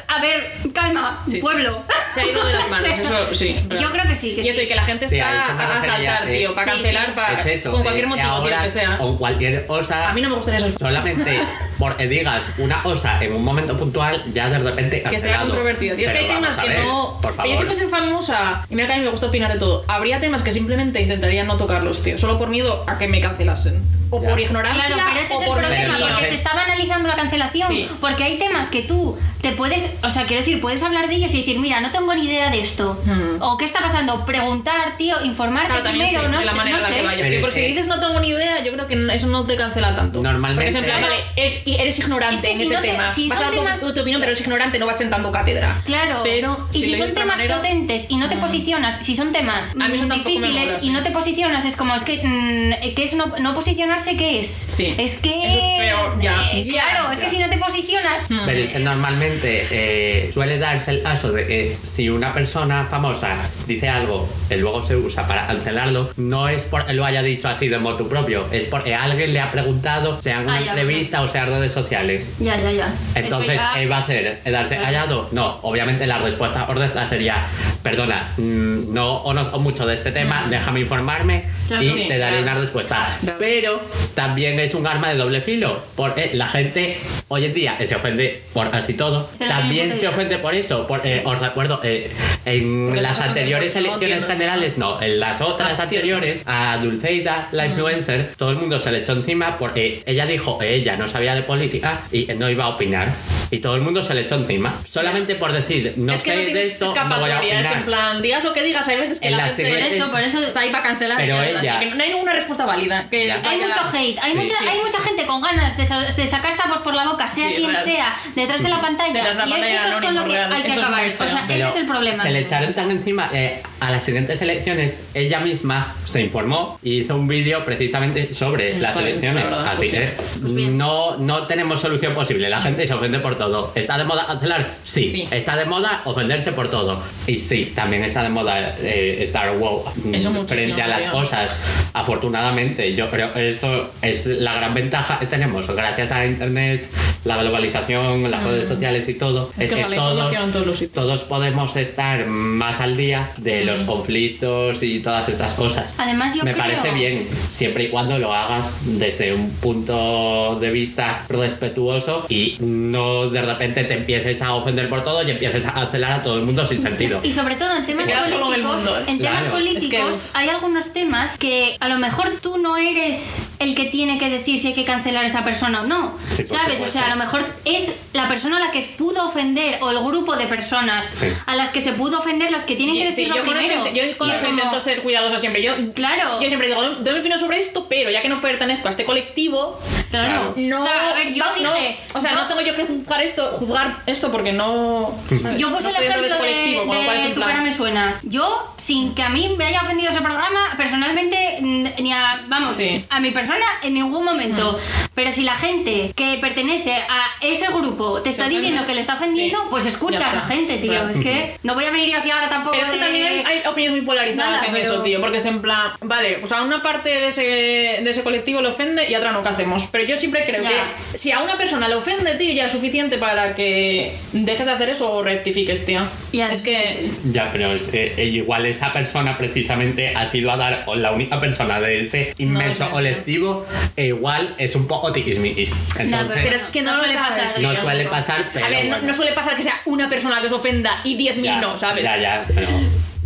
A ver, calma, Sí, sí. pueblo. Se ha ido de las manos, eso sí. Yo creo que sí, que y eso, y que la gente está a saltar, tío, para sí, cancelar, sí. para, es eso. con cualquier motivo, tío, ahora, que sea. O cualquier cosa. A mí no me gustaría eso. Solamente porque digas una cosa en un momento puntual, ya de repente. Que sea controvertido. Tío, es que hay temas que no. Por que favor. yo si fuese famosa, y mira que a mí me gusta opinar de todo, habría temas que simplemente intentaría no tocarlos, tío. Solo por miedo a que me cancelasen. O Ya. por ignorancia. Claro, pero ese o es el por problema, porque se está banalizando la cancelación. Sí. Porque hay temas que tú te puedes, o sea, quiero decir, puedes hablar de ellos y decir, mira, no tengo ni idea de esto. Hmm. O qué está pasando, preguntar, tío, informarte Claro, primero, sí, no sé, manera no en la que sé. vayas. Pero porque si que- dices no tengo ni idea, yo creo que eso no te cancela tanto. Normalmente- Porque es en plan, vale, es- eres ignorante Es que en si ese no te- tema. si vas a dar tu- temas- tu, tu opinión, pero es ignorante, no vas sentando cátedra. Claro, Pero y si lo son temas manera- potentes y no te posicionas, si son temas A mí mm, difíciles y no te posicionas, es como, es que, mm, ¿qué es no, no posicionarse? ¿Qué es? Sí. Es que... Eso es peor, ya. Eh, claro, Ya, es ya. que si no te posicionas... Mm. Pero es que normalmente eh, suele darse el caso de que si una persona famosa dice algo que luego se usa para cancelarlo, no es porque lo haya dicho así de motu propio, es porque alguien le ha preguntado, sea en una Ah, ya, entrevista o sea en redes sociales. Ya, ya, ya. Entonces, ya- ¿qué va a hacer? ¿Darse callado? No, obviamente la respuesta correcta sería, perdona, mm, no conozco mucho de este tema, déjame informarme Claro, y sí, te daré claro. una respuesta. Claro. Pero también es un arma de doble filo, porque la gente hoy en día se ofende por casi todo, Se también se ofende por eso, porque os recuerdo, eh, en Porque las anteriores por- elecciones generales, no, en las otras Ah, anteriores, a Dulceida, la influencer, todo el mundo se le echó encima porque ella dijo que ella no sabía de política y no iba a opinar. Y todo el mundo se le echó encima. Solamente por decir, no es que sé no de tienes esto, no voy a escapatoria, es en plan, digas lo que digas, hay veces que En la la gente eso, por eso está ahí para cancelar. Pero ella- que no hay ninguna respuesta válida. Que Ya. Hay vaya- mucho hate, hay, Sí, mucha, sí. hay mucha gente con ganas de, sa- de sacar sapos por la boca, sea Sí, quien real. sea, detrás de la pantalla. Detrás de la y pantalla eso es con lo que real. hay que Eso acabar. O sea, ese es el problema. Se le echaron tan encima. eh, a las siguientes elecciones, ella misma se informó y hizo un vídeo precisamente sobre las elecciones. Así pues que. Pues no, no tenemos solución posible. La gente se ofende por todo. ¿Está de moda cancelar? Sí. Sí. ¿Está de moda ofenderse por todo? Y sí, también está de moda eh, estar wow mm, Eso frente a las cosas. Afortunadamente, yo creo que eso es la gran ventaja que tenemos gracias a Internet, la globalización, las redes sociales y todo. Mm. Es Es, que que, todos, todos todos podemos estar más al día de los conflictos y todas estas cosas. Además, yo Me creo- parece bien, siempre y cuando lo hagas desde un punto de vista respetuoso y no de repente te empieces a ofender por todo y empieces a cancelar a todo el mundo sin sentido. Y sobre todo en temas en políticos, mundo, ¿eh? en temas Claro. políticos Es que- hay algunos temas que a lo mejor tú no eres el que tiene que decir si hay que cancelar a esa persona o no. Sí, ¿Sabes? O supuesto. sea, a lo mejor es la persona a la que pudo ofender o el grupo de personas Sí. a las que se pudo ofender las que tienen que Sí, decirlo yo con eso, primero. int- yo con eso como- intento ser cuidadosa siempre. Yo, Claro. yo siempre digo, doy mi opinión sobre esto, pero ya que no pertenezco a este colectivo, Claro. no. O sea, a ver, yo no- dije. o sea, no, tengo yo que juzgar esto, juzgar esto porque no. ¿sabes? Yo No puse el estoy dentro ejemplo de, colectivo, con lo cual es de en Tu plan- cara me suena. Yo, sin que a mí me haya ofendido ese programa, personalmente, ni a, vamos, Sí. a mi persona en ningún momento. Pero si la gente que pertenece a ese grupo te está diciendo que le está ofendiendo, Sí. pues escucha a esa gente, tío. Claro. Es que no voy a venir yo aquí ahora tampoco. Pero es que de- también hay, hay opiniones muy polarizadas Nada, en pero- eso, tío. Porque es en plan, vale, pues a una parte de ese, de ese colectivo le ofende y a otra no, ¿qué hacemos? Pero yo siempre creo Ya. que si a una persona le ofende, tío, ya es suficiente para que dejes de hacer eso o rectifiques, tío. Ya, es que. Ya, pero es, eh, eh, igual esa persona precisamente ha sido a dar o la única persona de ese inmenso tío. colectivo, e igual es un poco tiquismiquis. Entonces, Pero es que no, No suele pasar, no suele pasar, pero A ver, no, bueno. no suele pasar que sea una persona que se ofenda y 10.000 ya, no, ¿sabes? Ya, ya, pero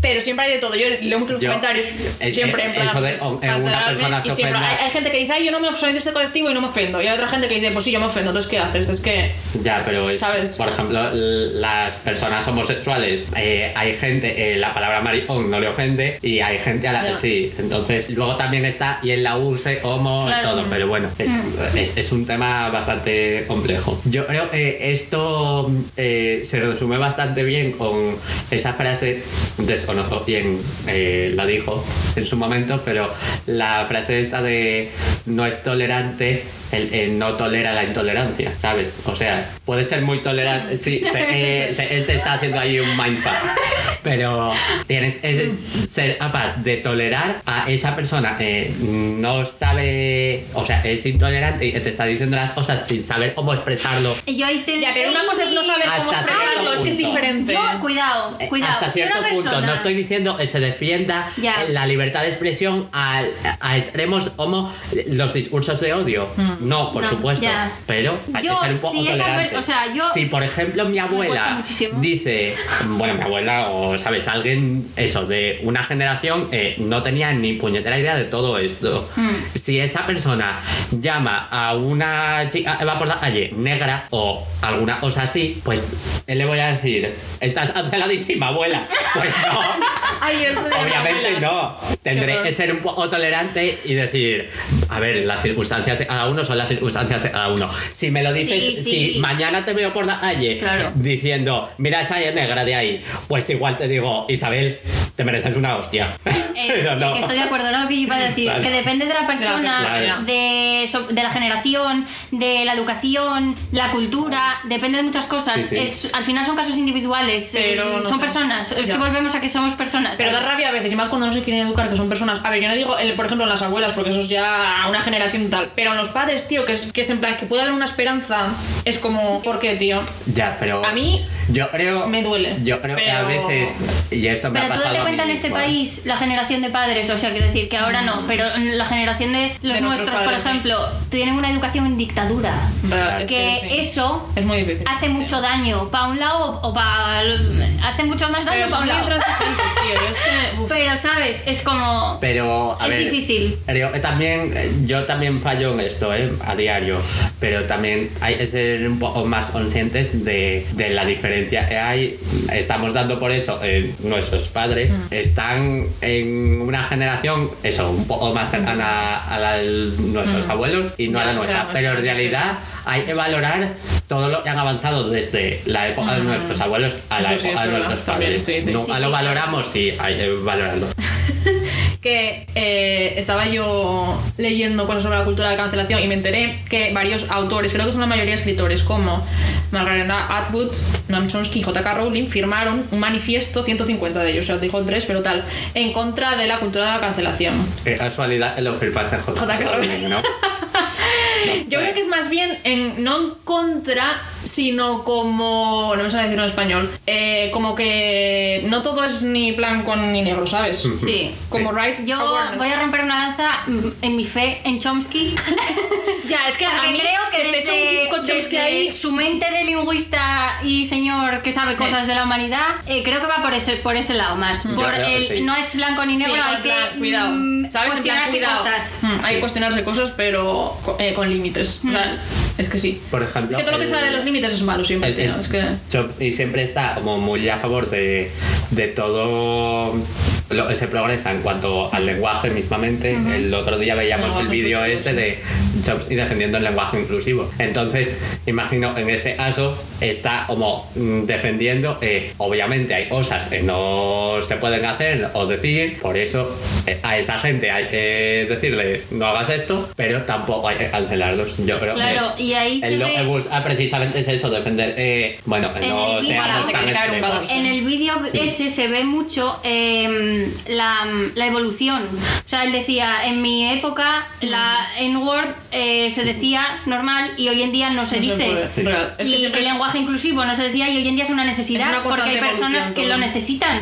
Pero siempre hay de todo. Yo leo muchos Yo- comentarios. es- siempre en plan. eso de, o- en una cancelarme, persona se y siempre hay, hay gente que dice, ay, yo no me soy de este colectivo y no me ofendo. Y hay otra gente que dice, pues sí, yo me ofendo. Entonces, ¿qué haces? Es que. Ya, pero es, ¿Sabes? por ejemplo, las personas homosexuales, eh, hay gente, eh, la palabra maricón no le ofende y hay gente a la que sí. Entonces, luego también está y en la UCE, homo, Claro. todo, pero bueno, es, Mm. es, es un tema bastante complejo. Yo creo que esto eh, se resume bastante bien con esa frase, desconozco quién eh, la dijo en su momento, pero la frase esta de no es tolerante el, el no tolera la intolerancia, ¿sabes? O sea, puede ser muy tolerante. Sí, se- eh, se- él te está haciendo ahí un mindfuck. Pero tienes que ser capaz de tolerar a esa persona que no sabe, o sea, es intolerante y te está diciendo las cosas sin saber cómo expresarlo. Y Yo ahí te- Ya, pero una cosa es no saber cómo Hasta expresarlo, es que es diferente. Yo, cuidado, Eh, cuidado. Hasta si una cierto punto, persona- no estoy diciendo que se defienda Ya. la libertad de expresión al- a, extremos como los discursos de odio. No, por No, supuesto. ya. Pero hay Yo, que ser un poco si tolerante. o sea, yo- Si, por ejemplo, mi abuela dice, bueno, mi abuela o, ¿sabes? Alguien, eso, de una generación eh, no tenía ni puñetera idea de todo esto. Hmm. Si esa persona llama a una chica va por la calle negra o alguna cosa así, pues él le voy a decir, estás canceladísima, abuela. Pues no. Ay, Obviamente no. Tendré que ser un poco tolerante y decir, a ver, las circunstancias de cada uno son las circunstancias de cada uno. Si me lo dices, Sí, sí. si mañana te veo por la calle Claro. diciendo, mira esa negra de ahí, pues igual te digo, Isabel, te mereces una hostia. Eh, no. que estoy de acuerdo, era lo que yo iba a decir. Vale. Que depende de la persona, de, la generación, de la educación, la cultura, depende de muchas cosas. Sí, sí. Es, al final son casos individuales, eh, Pero no son sé. personas. Es Ya. que volvemos a que somos personas. Pero da rabia a veces, y más cuando no se quieren educar, que son personas. A ver, yo no digo, el- por ejemplo, en las abuelas, porque eso es ya una generación tal. Pero en los padres, tío, que es, que es en plan que puede haber una esperanza, es como, ¿por qué, tío? Ya, pero. A mí Yo creo. me duele, Yo creo que a pero- veces. Y esto me Pero ha tú date cuenta en este ¿eh? país la generación de padres, o sea, quiero decir que ahora no, pero en la generación de los Mm. nuestros nuestros, por padres, sí. ejemplo, tienen una educación en dictadura. Ra- es que que sí. eso es muy difícil. hace mucho daño para un lado o para hace mucho más daño Pero para un lado tío. Es que. pero sabes es como Pero, a Es ver, difícil. Creo también, yo también fallo en esto, ¿eh? A diario. Pero también hay que ser un poco más conscientes de, de la diferencia que hay. Estamos dando por hecho, eh, nuestros padres están en una generación, eso, un poco más cercana a la de nuestros abuelos y no a la nuestra. Pero en realidad hay que valorar todo lo que han avanzado desde la época de nuestros abuelos a la época de nuestros padres. Sí, lo valoramos, sí, hay que valorarlo. que eh, estaba yo leyendo cosas sobre la cultura de cancelación y me enteré que varios autores, creo que son la mayoría escritores, como Margaret Atwood, Noam Chomsky y J.K. Rowling, firmaron un manifiesto, 150 de ellos, o sea, dijo tres, pero tal, en contra de la cultura de la cancelación. Qué casualidad lo firmase J. J.K. Rowling, ¿no? Yo creo que es más bien en, no en contra, sino como. No me sale decirlo en español. eh, como que no todo es ni blanco ni negro, ¿sabes? sí Como Sí. Rice yo Awareness. voy a romper una lanza en mi fe en Chomsky Ya, es que a mí creo que desde desde, Chomsky con Chomsky desde ahí. su mente de lingüista y señor que sabe cosas de la humanidad eh, creo que va por ese por ese lado más por el sí. no es blanco ni Sí, negro en hay que plan, cuidado. mm, ¿Sabes? En plan, cuestionarse cuidado. cosas Mm, Hay que cuestionarse cosas, pero eh, con límites. O sea, es que sí. Por ejemplo, Es que todo lo que sale de los límites es malo siempre, el- tío. el- Es que. Chomsky siempre está como muy a favor de, de todo se progresa en cuanto al lenguaje mismamente. El otro día veíamos el Lenguaje vídeo este de Chomsky defendiendo el lenguaje inclusivo. Entonces, imagino en este caso está como mm, defendiendo, eh, obviamente hay cosas que no se pueden hacer o decir, por eso eh, a esa gente hay que decirle no hagas esto, pero tampoco hay que cancelarlos. Yo creo Claro, que y ahí el lo ve- que busca precisamente es eso, defender, eh, bueno, En no el seamos tan extremos. En el vídeo Sí. ese se ve mucho eh, la, la evolución. O sea, él decía, en mi época la N-word eh, se decía normal y hoy en día no se no se dice. puede. Sí. Real. Es que y el es- lenguaje inclusivo no se decía y hoy en día es una necesidad Es una porque hay personas que todo. lo necesitan.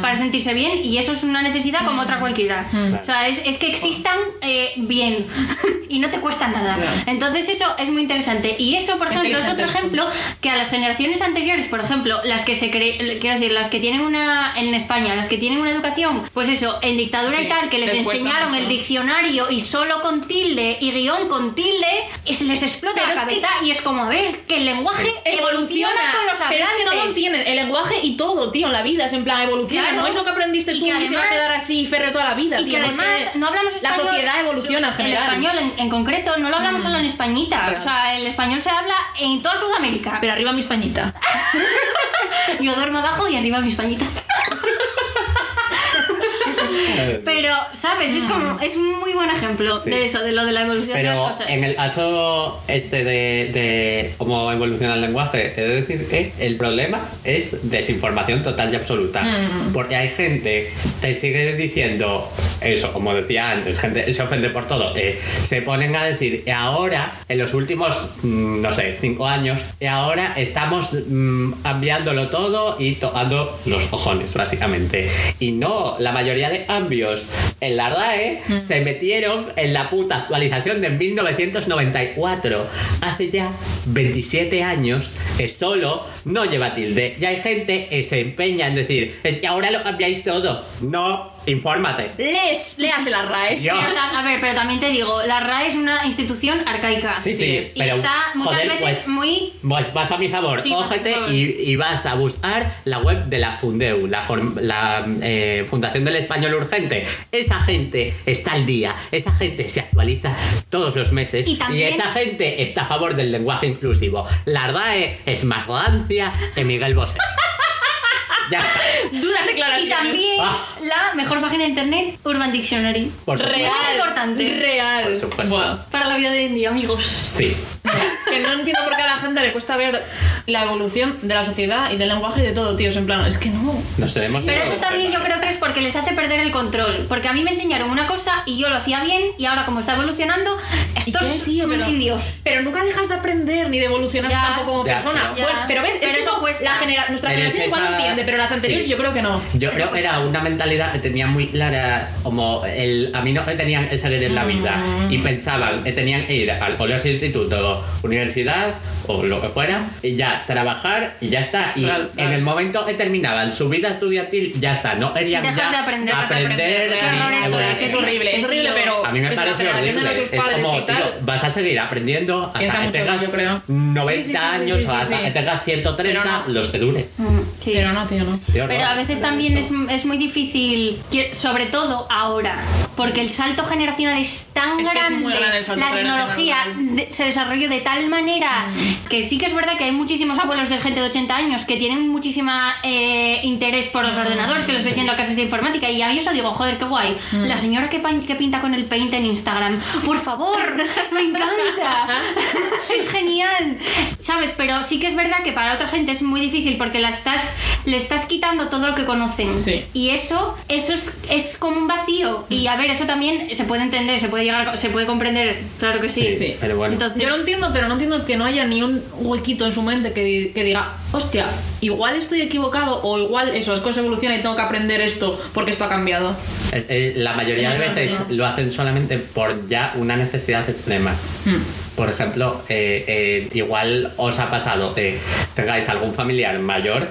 Para sentirse bien y eso es una necesidad como otra cualquiera. O sea, es, es que existan eh, bien y no te cuesta nada. Entonces eso es muy interesante. Y eso, por ejemplo, es otro ejemplo que a las generaciones anteriores, por ejemplo, las que se cree, quiero decir, las que tienen una, en España, las que tienen una educación, pues eso, en dictadura Sí, y tal, que les, les enseñaron el diccionario y solo con tilde y guion con tilde, y se les explota Pero la es que- cabeza y es como, a ver, que el lenguaje evoluciona, con los pero hablantes. es que no lo entienden el lenguaje y todo tío en la vida es en plan evoluciona Claro. No es lo que aprendiste Y tú que y se va a además- quedar así férreo toda la vida Y tío que además no hablamos la español. sociedad evoluciona en general El español en, en concreto no lo hablamos solo en españita. O sea, el español se habla en toda Sudamérica. pero arriba mi españita Yo duermo abajo y arriba mis pañitas. Pero, ¿sabes? Es como, es un muy buen ejemplo Sí. de eso, de lo de la evolución de las Pero cosas. en el caso este de, de cómo evoluciona el lenguaje, he de decir que el problema es desinformación total y absoluta. Mm. Porque hay gente que sigue diciendo eso, como decía antes, gente se ofende por todo. eh, se ponen a decir, "Y ahora, en los últimos, mm, no sé, cinco años, y ahora estamos mm, cambiándolo todo y tocando los cojones, básicamente. Y no, la mayoría de cambios en la RAE se metieron en la puta actualización de 1994. Hace ya 27 años que solo no lleva tilde. Y hay gente que se empeña en decir, es que ahora lo cambiáis todo. No, infórmate. les léase la RAE Dios. Pero ta- a ver, pero también te digo, la RAE es una institución arcaica. Sí, Sí, sí, es. Y pero está muchas joder, veces pues, muy... Pues vas a mi favor, Sí, favor. y, y vas a buscar la web de la Fundeu, la, form- la, eh, Fundación del Español Urgente. Esa gente está al día, esa gente se actualiza todos los meses Y también- esa gente está a favor del lenguaje inclusivo. La RAE es más rancia que Miguel Bosé. ya duras Y declaraciones también Ah. la mejor página de internet, Urban Dictionary. Por supuesto. real Muy importante. real Por supuesto. Buah. Para la vida de hoy en día, amigos. Sí. Que no entiendo por qué a la gente le cuesta ver la evolución de la sociedad y del lenguaje y de todo, tío. Es en plan, es que no. Nos tenemos Pero eso también yo creo que es porque les hace perder el control. Porque a mí me enseñaron una cosa y yo lo hacía bien y ahora como está evolucionando, estos tío? Pero- indios. Pero nunca dejas de aprender ni de evolucionar Ya, tampoco como ya, persona. pero- Bueno, pero ves, es Pero que eso cuesta. la genera- nuestra generación igual esa- entiende, pero las anteriores sí. yo creo que no. Yo creo que era una mentalidad que tenía muy clara como el camino que tenían que seguir en la vida y pensaban que tenían que ir al colegio, instituto, universidad o lo que fuera y ya trabajar y ya está. Y Claro, claro. en el momento que terminaban su vida estudiantil ya está, no querían Dejas ya de aprender, aprender que es horrible, es horrible, pero A mí me parece horrible. Es como, tío, vas a seguir aprendiendo hasta que tengas eso, yo creo. 90 Sí, sí, sí, sí, años o hasta que tengas 130, Pero no. los que dures. Sí. Pero no, tío, no. Pero a veces también es, es muy difícil, sobre todo ahora, porque el salto generacional es tan Es que es grande, la tecnología de- se desarrolló de tal manera que sí que es verdad que hay muchísimos abuelos de gente de 80 años que tienen muchísima eh, interés por los ordenadores, que los ves yendo a clases de informática y a mí eso digo, joder, qué guay. La señora que, que pinta con el paint en Instagram, por favor, me encanta. es genial. ¿Sabes? Pero sí que es verdad que para otra gente es muy difícil porque la estás, le estás quitando todo lo que conocen. Sí. Y eso, eso es, es como un vacío. Y a ver, eso también se puede entender, se puede llegar, se puede comprender, claro que sí. Sí. Pero bueno. Entonces, Yo lo entiendo, pero no entiendo que no haya ni un huequito en su mente que, que diga, hostia, igual estoy equivocado o igual eso, las cosas evolucionan y tengo que aprender esto porque esto ha cambiado. La mayoría de Es veces lo hacen solamente por ya una necesidad extrema. Por ejemplo, eh, eh, igual os ha pasado que tengáis algún familiar mayor,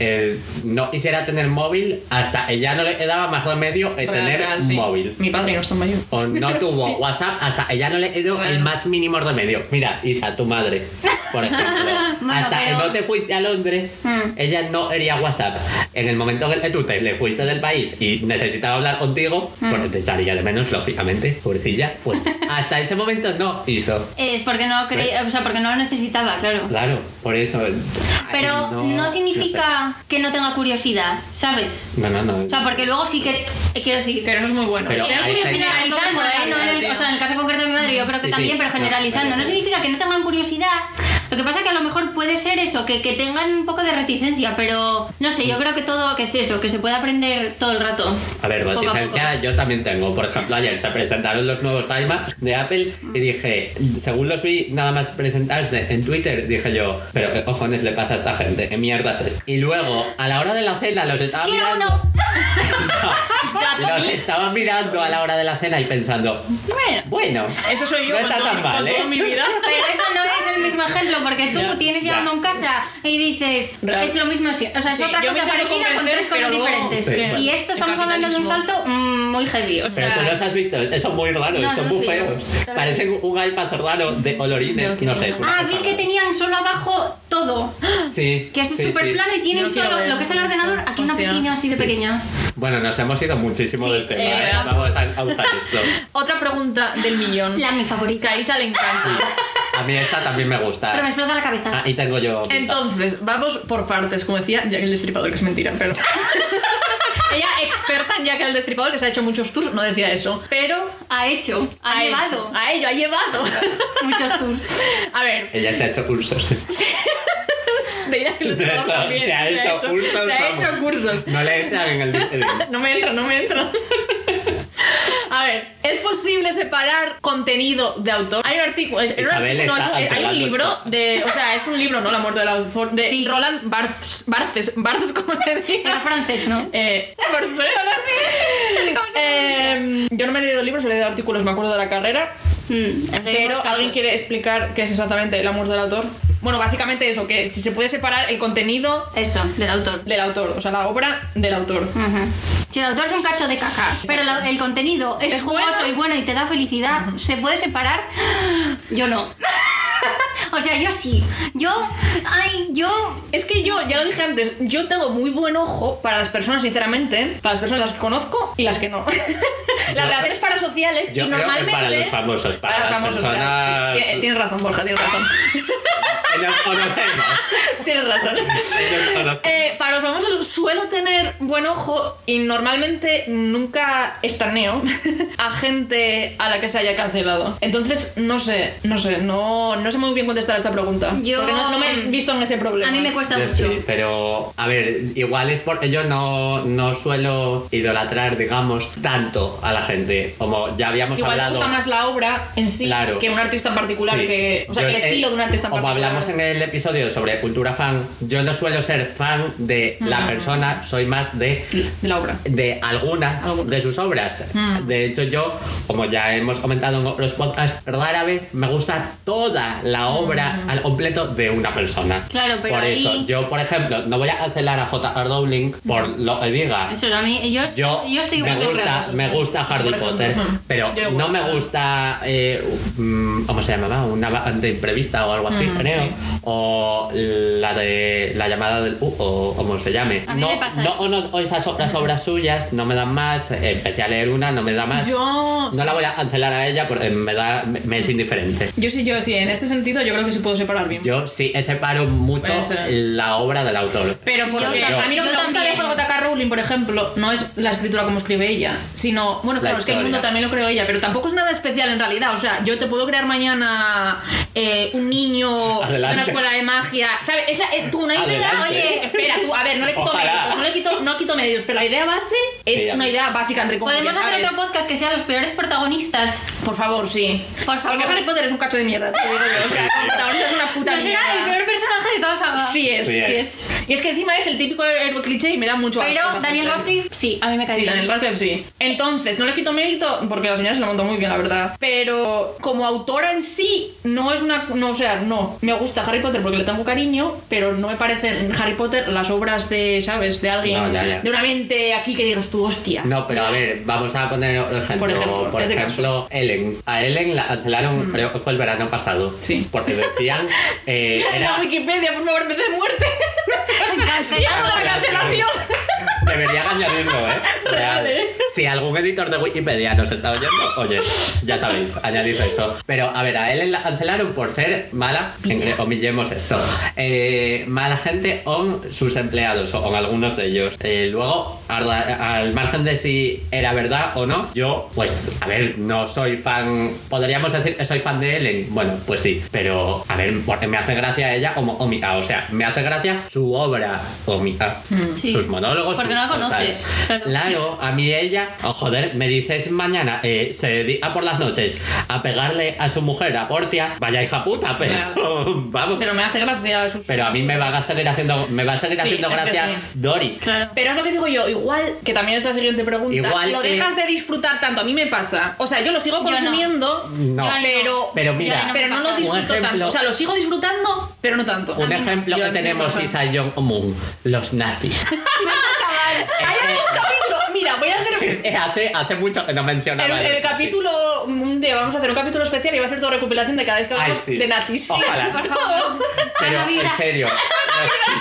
eh, no quisiera tener móvil hasta que ya no le quedaba más remedio Real, tener real, sí. móvil. Mi padre no está mayor. O no tuvo Sí. WhatsApp hasta ya no le quedó el más mínimo remedio. Mira, Isa, tu madre, por ejemplo. Bueno, hasta pero- que no te fuiste a Londres, Mm. ella no quería WhatsApp. En el momento que tú te le fuiste del país y necesitaba hablar contigo, Mm. porque te echaría de menos, lógicamente, pobrecilla, pues hasta ese momento no hizo. es porque no creía, o sea, porque no lo necesitaba, claro. Claro, por eso. Pero Ay, no, significa que no tenga curiosidad, ¿sabes? No, no, no. O sea, porque luego sí que eh, quiero decir, Pero eso es muy bueno. Pero lo generalizando, ¿eh? No o sea, en el caso concreto de mi madre yo creo que Sí, también, sí. pero No, generalizando. No significa que no tengan curiosidad, Lo que pasa que a lo mejor puede ser eso, que, que tengan un poco de reticencia, pero no sé, yo creo que todo, que es eso, que se puede aprender todo el rato. A ver, Poco a reticencia yo también tengo. Por ejemplo, ayer se presentaron los nuevos iMac de Apple y dije, según los vi nada más presentarse en Twitter, dije yo, pero qué cojones le pasa a esta gente, qué mierdas es. Y luego, a la hora de la cena, los estaba ¡Quiero mirando. uno! Los estaba mirando a la hora de la cena y pensando, Bueno, bueno, eso soy yo no con, está todo- tan mal, con ¿eh? toda mi vida. Pero eso no es el mismo ejemplo, porque tú Ya. tienes ya Ya. uno en casa y dices, Real. es lo mismo, o sea, es Sí, otra cosa parecida con tres cosas pero luego- diferentes. Sí, y bueno. esto estamos hablando de un salto mm, muy heavy, o Pero sea... tú los has visto, son muy raros, No, son no muy feos. Parecen un iPad raro de colorines, no sé. es una Ah, vi que tenían solo abajo todo. Sí. Que es súper sí. plano y tienen solo ver. lo que es el ordenador, aquí una pequeña así de pequeña. Bueno, nos hemos ido muchísimo del tema, ¿eh? ¿verdad? Vamos a, usar esto. Otra pregunta del millón. La mi Que favorita. a Isa le encanta. A mí esta también me gusta. Pero me explota la cabeza. Ah, y tengo yo. Entonces, vamos por partes, como decía Jack el Destripador, que es mentira, pero. Ella, experta en Jack el Destripador, que se ha hecho muchos tours, no decía eso. Pero. Ha hecho, ha, llevado A ello, ha llevado. muchos tours. A ver, Ella se ha hecho cursos. de Jack el De Destripador hecho, también. se ha hecho cursos. Se ha hecho cursos. No le entran en el LinkedIn. No me entra, no me entra. A ver, ¿es posible separar contenido de autor? Hay un artículo, es- es un Isabel artículo, está no, es un- hay un libro de, o sea, es un libro, ¿no? La muerte del autor, de Sí. Roland Barthes, Barthes, Barthes, ¿cómo se dice? Era francés, ¿no? Eh, Barthes. Eh, yo no me he leído libros, he leído artículos, me acuerdo de la carrera. Mm, Pero alguien quiere explicar qué es exactamente el amor del autor. Bueno, básicamente eso, que si se puede separar el contenido Eso, del autor. del autor, o sea, la obra del autor. Si el autor es un cacho de caca, pero la- el contenido es, ¿Es jugoso bueno? y bueno y te da felicidad, ¿se puede separar? Yo no. O sea, yo sí. Yo, ay, yo. Es que yo, ya lo dije antes, yo tengo muy buen ojo para las personas, sinceramente, para las personas las que conozco y las que no. las relaciones parasociales yo y creo que normalmente. para los famosos, para los las famosos, personas- claro, sí. Tienes- razón, Borja, tienes razón. Que nos conocemos. tienes razón. Conocemos. Eh, para los famosos suelo tener buen ojo y normalmente nunca estaneo a gente a la que se haya cancelado. Entonces, no sé, no sé, no, no sé muy bien contestar a esta pregunta. Yo- Porque no, no me he visto en ese problema. A mí me cuesta Yo mucho. sí, pero a ver, igual es porque yo no, no suelo idolatrar, digamos, tanto a la gente. Como ya habíamos Igual hablado. gusta más la obra en sí Claro. que un artista en particular, Sí. que, o sea, Yo que el es- estilo de un artista en Como particular. hablamos en el episodio sobre cultura fan, yo no suelo ser fan de Mm. la persona, soy más de de la obra. de algunas Algunas. de sus obras. Mm. De hecho, yo, como ya hemos comentado en otros podcasts, rara vez me gusta toda la obra Mm. al completo de una persona. Claro, pero Por ahí- eso, yo, por ejemplo, no voy a cancelar a J.R. Rowling por lo que diga. Eso a mí, yo, Yo, yo estoy me gusta, eso, me gusta Harry ejemplo. Potter, Ujú. pero Yo no me gusta, eh, mm, ¿cómo se llamaba? Una banda imprevista o algo así, Mm, creo. sí. O la de la llamada del U, o como se llame. A mí no, me pasa no, eso. o no, o esas obras, obras suyas no me dan más. eh, Empecé a leer una, no me da más. Yo. No la voy a cancelar a ella porque me da, me, me es indiferente. Yo sí, yo sí, en este sentido yo creo que sí puedo separar bien. Yo sí separo mucho la obra del autor. Pero porque Yo- a mí lo que me gusta de. J.K. Rowling, por ejemplo, no es la escritura como escribe ella, sino, bueno, La claro, es que el mundo también lo creó ella, pero tampoco es nada especial en realidad. O sea, yo te puedo crear mañana eh, un niño de una escuela de magia, ¿sabes? Esa, es, tú, una idea, Adelante. oye, espera, tú, a ver, no le quito Ojalá. méritos, no le quito, no quito medios, pero la idea base es Sí, una idea básica entre comillas, Podemos hacer ¿sabes? otro podcast que sea los peores protagonistas. Por favor, sí. Por favor. Porque Harry Potter es un cacho de mierda, te digo yo. O sea, el protagonista es una puta No será mierda. el peor personaje de toda saga. Sí es, Sí sí es. es. Y es que encima es el típico héroe cliché y me da mucho asco Pero Daniel. Radcliffe, sí, a mí me cae Sí, bien. Daniel Radcliffe sí. Entonces, no le quito mérito porque la señora se lo montó muy bien, la verdad. Pero como autora en sí, no es una. No, o sea, no. Me gusta Harry Potter porque le tengo cariño, pero no me parecen Harry Potter las obras de, ¿sabes? De alguien. No, ya, ya. De una mente aquí que digas tú, hostia. No, pero a ver, vamos a poner otro ejemplo. Por ejemplo, Por ejemplo, Ellen. A Ellen la cancelaron, creo que fue el verano pasado. Sí. Porque decían. eh, En la era, Wikipedia, por favor, vez de muerte. Cancelado. La cancelación. Debería añadirlo, ¿eh? Real. Si algún editor de Wikipedia nos está oyendo, oye, ya sabéis, añadid eso. Pero a ver, a él la cancelaron por ser mala, entre comillemos esto, eh, mala gente o sus empleados, o o algunos de ellos. Eh, luego, al, al margen de si era verdad o no, yo, pues, a ver, no soy fan, podríamos decir que soy fan de Ellen, bueno, pues sí, pero, a ver, porque me hace gracia ella como Omika, o sea, me hace gracia su obra Omika, Sí. sus monólogos. Porque no la conoces, claro. Claro, a mí ella, oh, joder, me dices mañana, eh, se dedica por las noches a pegarle a su mujer a Portia, vaya hija puta, pero vamos. Pero me hace gracia sus... Pero a mí me va a seguir haciendo, me va a seguir Sí, haciendo gracia sí. Claro. Pero es lo que digo yo, igual, que también es la siguiente pregunta, Igual lo que- dejas de disfrutar tanto, a mí me pasa. O sea, yo lo sigo no. consumiendo, No. Pero, Pero mira, pero no lo disfruto ejemplo- tanto. O sea, lo sigo disfrutando, pero no tanto. Un ejemplo Yo que tenemos. Isa y en común, los nazis. Hay algún capítulo, mira, voy a hacer Es hace, hace mucho que no mencionaba el, capítulo un día vamos a hacer un capítulo especial y va a ser toda recopilación de cada vez que hablamos sí. de nazis. Ojalá. Por favor. Pero A la vida. en serio.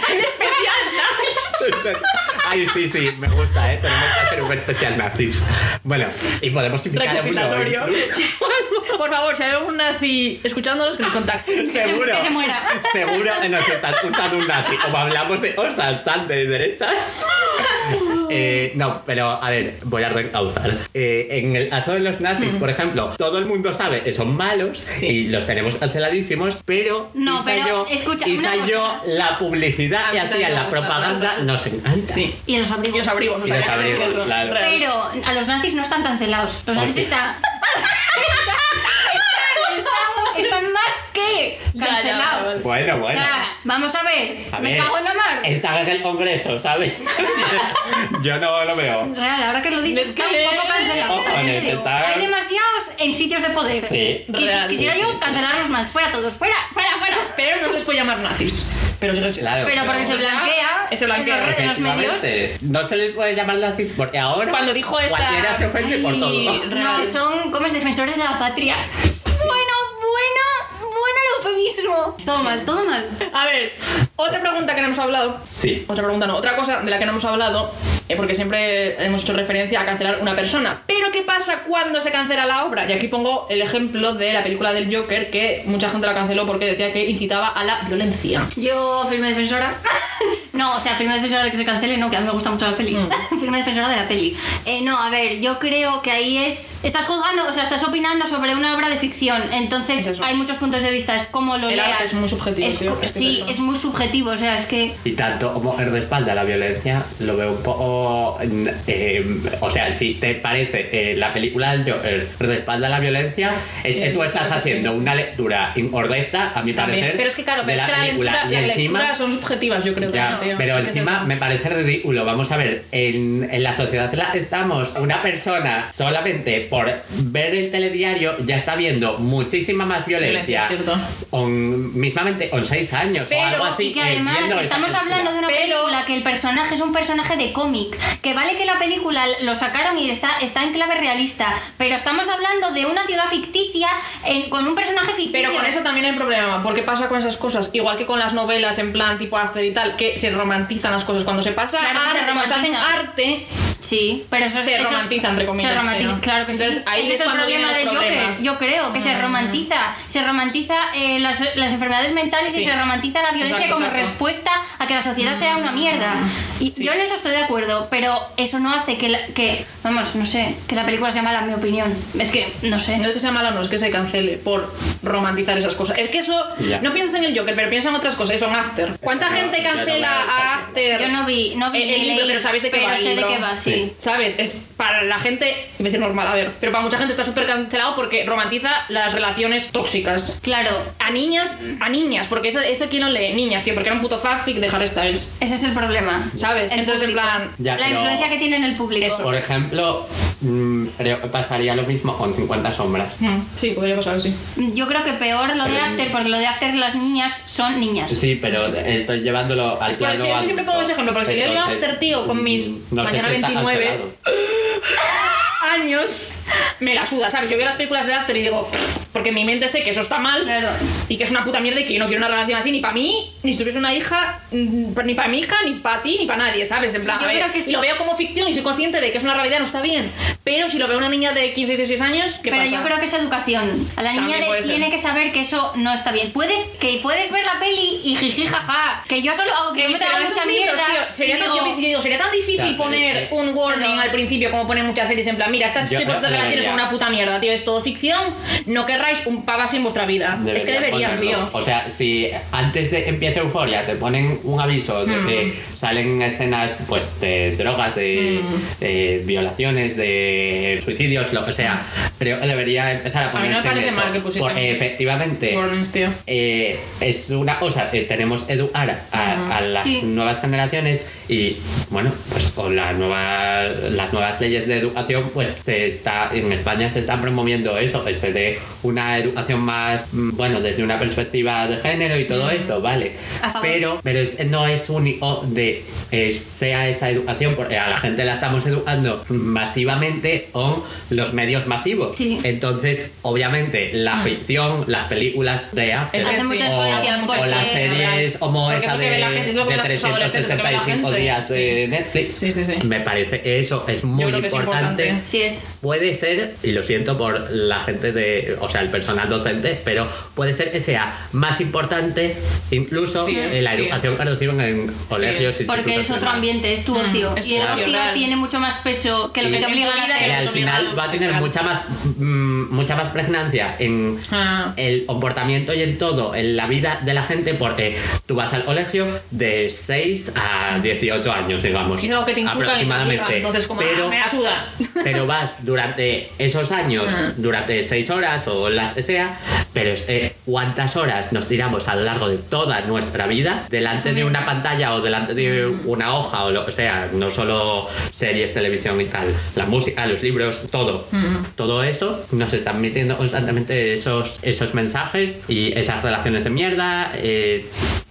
En especial nazis. Ay, sí, sí, me gusta, ¿eh? Tenemos que hacer un especial nazis. Bueno, y podemos invitar a uno. Incluso. Por favor, si hay algún nazi escuchándonos, que nos contacte. Seguro. que se muera. Seguro que nos está escuchando un nazi. Como hablamos de cosas tan de derechas. Eh, no, pero a ver, voy a reencauzar. Eh, en el caso de los nazis, por ejemplo, todo el mundo sabe que son malos Sí. y los tenemos canceladísimos, pero No, pero yo, escucha, yo, la publicidad que hacían, la propaganda, nos encanta. Sí. Y los abrigos. Y los abrigos. Y los abrigos, claro. Pero a los nazis no están cancelados. Los Oh, nazis están, Ya, ya, cancelados. vale. Bueno, O bueno. sea, vamos a ver. A me ver, cago en la mar. Están en el Congreso, ¿sabes? Yo no lo veo. Real, ahora que lo dices, Es está que- un poco cancelado. Está- Hay demasiados en sitios de poder. Sí. Quis- Real, Quisiera sí, yo sí, sí. cancelarlos más. Fuera todos, fuera, fuera, fuera. Pero no se les puede llamar nazis. Pero se Claro. Pero porque se blanquea. se blanquea. en los- en los medios. No se les puede llamar nazis porque ahora Cuando dijo esta- cualquiera se ofende por Ay, todo. No, Real. son como es defensores de la patria. Bueno, bueno, bueno eufemismo. Todo mal, todo mal. A ver, otra pregunta que no hemos hablado. Sí. Otra pregunta no, otra cosa de la que no hemos hablado, eh, porque siempre hemos hecho referencia a cancelar una persona. Pero ¿qué pasa cuando se cancela la obra? Y aquí pongo el ejemplo de la película del Joker, que mucha gente la canceló porque decía que incitaba a la violencia. Yo, firme defensora. No, o sea, firme defensora de que se cancele, no, que a mí me gusta mucho la peli. firme defensora de la peli. Eh, no, a ver, yo creo que ahí es. Estás juzgando, o sea, estás opinando sobre una obra de ficción. Entonces, Es hay muchos puntos de vista, es como lo El leas. arte es muy subjetivo, Es tío, es es sí, eso. es muy subjetivo, o sea, es que. Y tanto como de espalda a la violencia, lo veo un poco. eh, o sea, si te parece eh, la película del Joker de espalda a la violencia, es que tú estás haciendo una lectura incorrecta, a mi También. parecer. Pero es que claro, de pero es la que la película. lectura, y las encima. lecturas son subjetivas, yo creo. Ya, pero Es que es encima eso. me parece ridículo. Vamos a ver, en, en la sociedad en la que estamos, una persona solamente por ver el telediario ya está viendo muchísima más violencia. Violencia, con, mismamente con seis años Pero- o algo así. Y que eh, además estamos película. hablando de una Pero- película que el personaje es un personaje de cómic. Que vale que la película lo sacaron y está, está en clave realista. Pero estamos hablando de una ciudad ficticia en- con un personaje ficticio. Pero con eso también hay problema, porque pasa con esas cosas, igual que con las novelas en plan tipo After y tal, que se romantizan las cosas. Cuando se pasa Claro que a se arte, cuando se hacen arte, Sí, pero eso es- Se eso es- romantiza, entre comillas, Se romantiza, tío. claro que Entonces, sí. ahí Ese es es el problema del Joker. Yo creo que se romantiza. Se romantiza eh, las, las enfermedades mentales Sí. y se romantiza la violencia Exacto, como exacto. respuesta a que la sociedad sea una mierda. Y Sí. yo en eso estoy de acuerdo, pero eso no hace que, la- que, vamos, no sé, que la película sea mala, en mi opinión. Es que, no sé. No es que sea malo, no es que se cancele por romantizar esas cosas. Es que eso. Ya. No piensas en el Joker, pero piensas en otras cosas. Eso en After. ¿Cuánta No, gente cancela a After? Yo no vi, no vi el, el libro, pero sabéis de qué pero va. el sé de qué va, sí. ¿Sabes? Es para la gente, iba a decir normal, a ver, pero para mucha gente está súper cancelado porque romantiza las relaciones tóxicas. Claro, A niñas, a niñas, porque eso, eso quién lo lee, niñas, tío, porque era un puto fanfic de Harry Styles. ese es el problema. ¿Sabes? El Entonces, en plan. Ya, la influencia que tiene en el público. Eso. Por ejemplo, mm, creo que pasaría lo mismo con 50 sombras. Mm, Sí, podría pasar así. Yo creo que peor lo de After, porque lo de After las niñas son niñas. Sí, pero estoy llevándolo al Es plano si- que siempre pongo ese ejemplo, porque si leo yo After, tío, con mis no sé mañana si está 29 cancelado. años, me la suda, ¿sabes? Yo veo las películas de After y digo, porque en mi mente sé que eso está mal Claro. Y que es una puta mierda y que yo no quiero una relación así ni para mí, ni si tuviese una hija, mm, ni para mi hija, ni para ti, ni para nadie, ¿sabes? En plan, Yo a ver, creo que y sí. lo veo como ficción y soy consciente de que es una realidad, no está bien. Pero si lo veo una niña de 15, 16 años, ¿qué Pero pasa? yo creo que es educación. A la niña le tiene que saber que eso no está bien. Puedes que puedes ver la peli y jiji jaja. Que yo solo hago que no me esos mucha mierda. tío, sería, y tan, digo, yo digo, sería tan difícil Ya, poner es que- un warning Pero- al principio como ponen muchas series en plan, mira, estas Yo tipos de relaciones son una puta mierda, tío, es todo ficción, no querráis un pavo así en vuestra vida. Es que deberían, tío. O sea, si antes de empiece Euforia te ponen un aviso de que Mm. salen escenas pues de drogas, de Mm. eh, violaciones, de suicidios, lo que sea, creo que debería empezar a A mí me ponerse en eso. mal que pusiesen Porque efectivamente tío. eh, es una cosa, eh, tenemos educar a, a las Sí. nuevas generaciones y bueno, pues con la nueva, las nuevas leyes de educación, pues se está, en España se están promoviendo eso, que se dé una educación más, mm, bueno, desde una perspectiva de género y todo esto, vale. Pero, pero es- no es único de eh, sea esa educación, porque a la gente la estamos educando masivamente con los medios masivos. Sí. Entonces, obviamente, la ficción, las películas de Apple, Es que Hace sí. o, o las series como esa de, de ve los adolescentes, lo que ve la 365 días de Sí. Netflix. Sí, sí, sí. Me parece que eso es muy creo que es importante. importante. Sí es. Puede ser, y lo siento por la gente de, o sea, el personal docente, pero puede ser que sea más importante incluso Sí es, en la sí educación que reciben en colegios. es. Porque es otro y ambiente, es tu ocio. es y el ocio ocio tiene mucho más peso que lo que Y- te obligan a y hacer. que al final va a Sí, tener mucha más mm, mucha más pregnancia en Ah. el comportamiento y en todo en la vida de la gente porque tú vas al colegio de 6 a 18 años digamos es algo que te te aproximadamente obligan, entonces como, pero ah, me pero vas durante esos años Ah. durante 6 horas o las que sea pero es eh, cuántas horas nos tiramos a lo largo de toda nuestra vida delante de una pantalla o delante de Mm. una hoja o lo que sea no solo series televisión y tal la música los libros todo Mm. todo eso nos están metiendo constantemente esos esos mensajes y esas relaciones de mierda eh,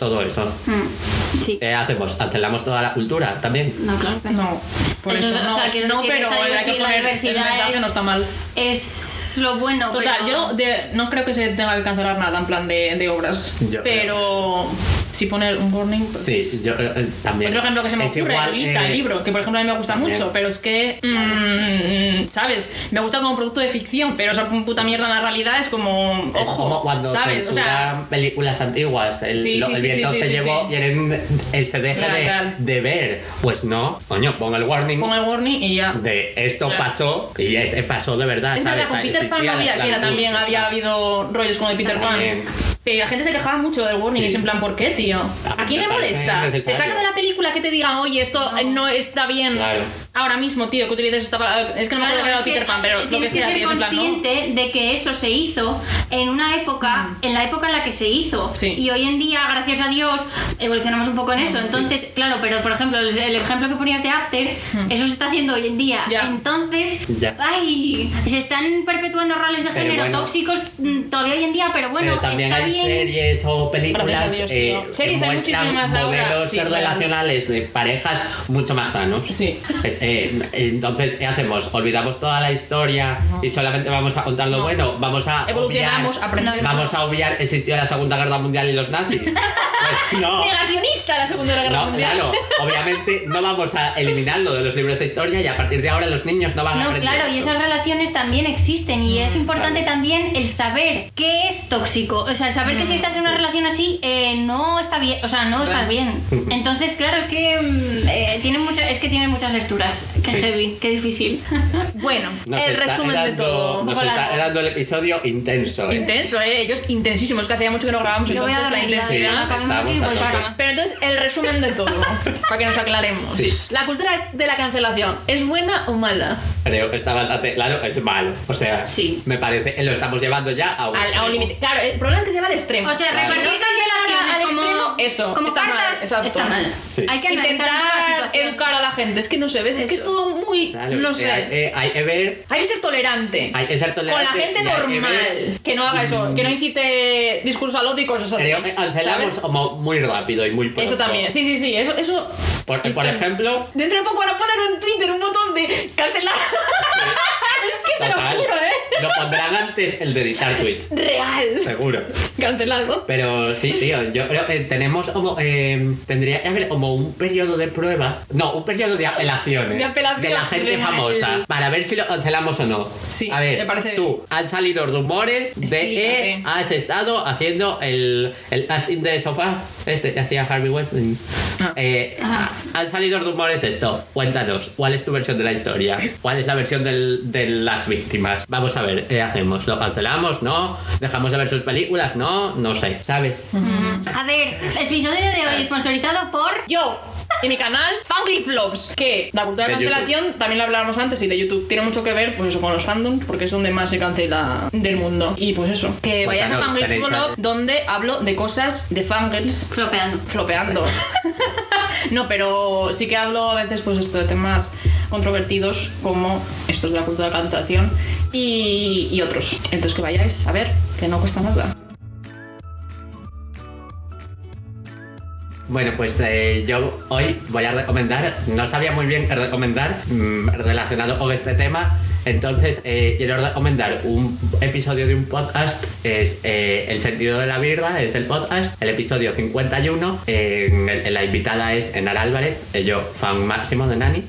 todo eso Mm, Sí. ¿qué hacemos? cancelamos toda la cultura también No, claro que no. Por eso, Eso, o no. sea, quiero no, decir, pero esa hay que la poner el diversidad mensaje es- no está mal. Es lo bueno. Total, pero- yo de- no creo que se tenga que cancelar nada en plan de, de obras. Yo- pero si poner un warning, pues... sí yo eh, eh, también Otro ejemplo que se me Es ocurre, igual, Lolita, eh, el libro, que por ejemplo a mí me gusta también. mucho, pero es que, mm, ¿sabes? Me gusta como producto de ficción, pero esa puta mierda en la realidad es como, Es ojo, como cuando ¿sabes? O sea, películas antiguas, el, Sí, lo- sí, el viento sí, se llevó quieren eh, se Claro, de, de ver. Pues no, coño, pon el warning pon el warning y ya. de esto Claro. pasó y es, pasó de verdad, Es ¿sabes? verdad, con Peter Pan no había, que era también había habido rollos con el Peter Pan. Pero la gente se quejaba mucho del warning y es en plan, ¿por qué, tío? A mí ¿A quién me le molesta? Te saca de la película que te digan, oye, esto no, está bien Claro. ahora mismo, tío, que utilices esta palabra. Es que no me acuerdo era Peter Pan, pero lo que tienes que sea, ser tío, es en plan, ¿no? consciente de que eso se hizo en una época, en la época en la que se hizo. Mm. Sí. Y hoy en día, gracias a Dios, evolucionamos un poco en eso. Entonces, claro, pero por ejemplo, el, el ejemplo que ponías de After, eso se está haciendo hoy en día. Mm. Ya. Entonces, Ya. ay, se están perpetuando roles de Pero género bueno. tóxicos mm, todavía hoy en día, pero bueno, Pero también está hay bien. series o películas Dios, eh, tío. Series hay muchísimas modelos sí, claro. relacionales de parejas mucho más sanos. Sí. Es, eh, entonces, ¿qué hacemos? ¿Olvidamos toda la historia y solamente vamos a contar lo No. bueno? ¿Vamos a Evolucionamos, obviar, aprendemos. ¿Vamos a obviar existió la Segunda Guerra Mundial y los nazis? Pues no. Negacionista la Segunda Guerra No, Mundial. claro, obviamente no vamos a eliminarlo de los libros de historia y a partir de ahora los niños no van a No, aprender. claro, y eso. esas relaciones también existen y es importante claro. también el saber qué es tóxico. O sea, el saber que si estás en una sí. relación así eh, no está bien, o sea, no Claro. bien. Entonces, claro, es que mm, eh, tiene mucha, es que tiene muchas lecturas. Qué Sí. heavy, qué difícil. Bueno, Nos el está resumen de dando- todo. Un Nos está largo. dando el episodio intenso. ¿eh? Intenso, eh. Ellos intensísimos, que hacía mucho que no grabamos. Yo voy a entonces la Sí, intensidad. acabemos aquí y estamos voy a para tope. cama. Pero entonces, el resumen de todo, para que nos aclaremos. Sí. La cultura de la cancelación, ¿es buena o mala? Creo que está bastante claro, es malo. O sea, Sí. me parece que lo estamos llevando ya a un, límite. Claro, el problema es que se va al extremo. O sea, Claro. repartir cancelaciones al como, eso, como está mal, cartas exacto. está mal. Sí. Hay que la Intentar situación. educar a la gente, es que no sé, ves, es que es todo muy. Claro, no que sé. Hay, eh, hay que ver, Hay que ser tolerante. hay que ser Con tolerante. la gente que normal. ver- Que no haga eso, que no incite discurso al y cosas así. Creo que cancelamos muy rápido y muy pronto. Eso también, sí, sí, sí, eso. eso Por, es por que- ejemplo, Dentro de poco van a poner en Twitter un botón de cancelar. es que te lo Total. juro, ¿eh? Lo pondrán antes el de tweet. Real. Seguro. Cancelado. Pero sí, tío, yo creo que tenemos como. eh, tendría que haber como un periodo de prueba. No, un periodo de apelaciones. De la gente real. famosa. Para ver si lo cancelamos o no. Sí, A ver, me parece tú, han salido rumores de que has estado haciendo el, el casting de sofá. Este que hacía Harvey Weinstein. Ah. Eh, Han salido rumores de esto. Cuéntanos, ¿cuál es tu versión de la historia? ¿Cuál es la versión del- de las víctimas? Vamos a ver, ¿qué hacemos? ¿Lo cancelamos? ¿No? ¿Dejamos de ver sus películas? No, no sé, ¿sabes? A ver, episodio de hoy sponsorizado por. Yo y mi canal Fangirl Flops, que la cultura de De cancelación también lo hablábamos antes y de YouTube tiene mucho que ver pues eso con los fandoms porque es donde más se cancela del mundo. Y pues eso, que vayáis a Cuéntanos, Fangirl Flop donde hablo de cosas de fangirls Flopeando. flopeando. no, pero sí que hablo a veces pues esto de temas controvertidos como estos de la cultura de cancelación y, y otros. Entonces que vayáis a ver, que no cuesta nada. Bueno, pues eh, yo hoy voy a recomendar, no sabía muy bien qué recomendar mm, relacionado con este tema, entonces eh, quiero recomendar un episodio de un podcast, es eh, El sentido de la birra, es el podcast, el episodio 51, eh, en el- la invitada es Enara Álvarez, yo fan máximo de Nani.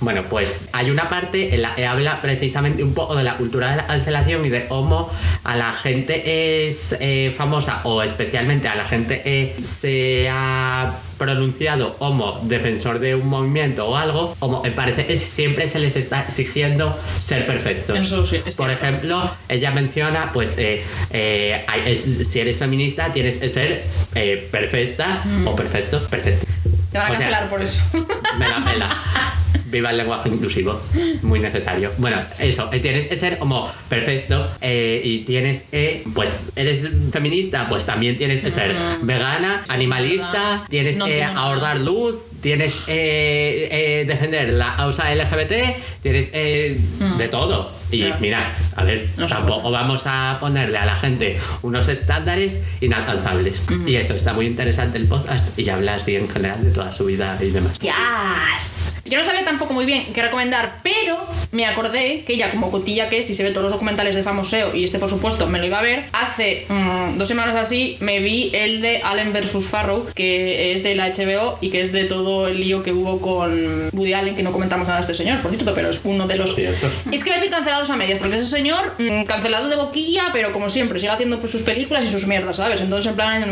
Bueno, pues hay una parte en la que habla precisamente un poco de la cultura de la cancelación y de cómo a la gente es eh, famosa o especialmente a la gente que se ha pronunciado como defensor de un movimiento o algo, como me parece que siempre se les está exigiendo ser perfectos. Eso sí, Por ejemplo, ella menciona, pues, eh, eh, es- si eres feminista tienes que ser eh, perfecta o perfecto, perfecto. Te van a O sea, cancelar por eso. me la pela. Viva el lenguaje inclusivo. Muy necesario. Bueno, eso. eh, Tienes que ser como perfecto eh, y tienes que, pues, eres feminista, pues también tienes que ser vegana, animalista, tienes que ahorrar luz, tienes que eh, defender la causa LGBT, tienes eh, de todo. Y Claro. mira, a ver, No tampoco vamos a ponerle a la gente unos estándares inalcanzables. Y eso, está muy interesante el podcast y habla así en general de toda su vida y demás. Yes. Yo no sabía tampoco muy bien qué recomendar, pero me acordé que ella, como cotilla que es y se ve todos los documentales de Famoseo, y este por supuesto me lo iba a ver, hace mm, dos semanas así me vi el de Allen vs. Farrow, que es de la HBO y que es de todo el lío que hubo con Woody Allen, que no comentamos nada de este señor, por cierto, pero es uno de los... Cierto. Es que me decir cancelados a medias, porque ese señor, mm, cancelado de boquilla, pero como siempre, sigue haciendo pues, sus películas y sus mierdas, ¿sabes? Entonces, en plan.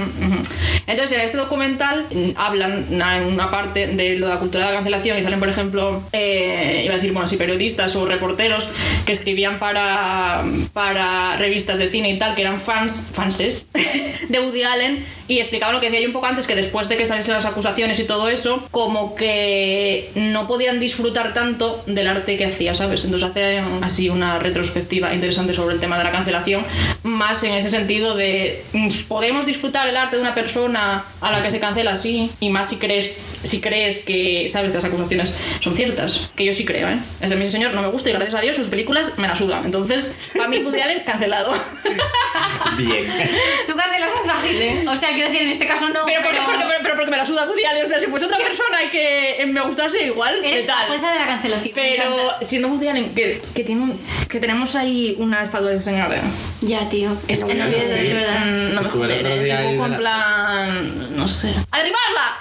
Entonces, en este documental mm, hablan en una parte de lo de la cultura de la cancelación y salen, por ejemplo, eh, iba a decir, bueno, sí, periodistas o reporteros que escribían para, para revistas de cine y tal, que eran fans, fanses de Woody Allen y explicaban lo que decía yo un poco antes, que después de que saliesen las acusaciones y todo eso, como que no podían disfrutar tanto del arte que hacía, ¿sabes? Entonces hace así una retrospectiva interesante sobre el tema de la cancelación, más en ese sentido de mm, podemos disfrutar el arte de una persona a la que se cancela así, y más si crees, si crees que, ¿sabes? Que las acusaciones son ciertas, que yo sí creo, ¿eh? Ese mi señor no me gusta y gracias a Dios sus películas me la sudan. Entonces, para mí Woody Allen cancelado. Bien. Tú cancelas es fácil, ¿eh? O sea, quiero decir, en este caso no. Pero porque, porque, pero, porque me la suda Woody Allen. O sea, si fuese otra persona y que eh, me gustase igual, ¿qué Eres la tal? jueza de la cancelación. me Pero siendo Woody Allen, que, que, tiene un- que tenemos ahí una estatua de ese señor. ¿eh? Ya, tío. Es que no pienso, es verdad. No me plan... No sé. ¡Arribarla!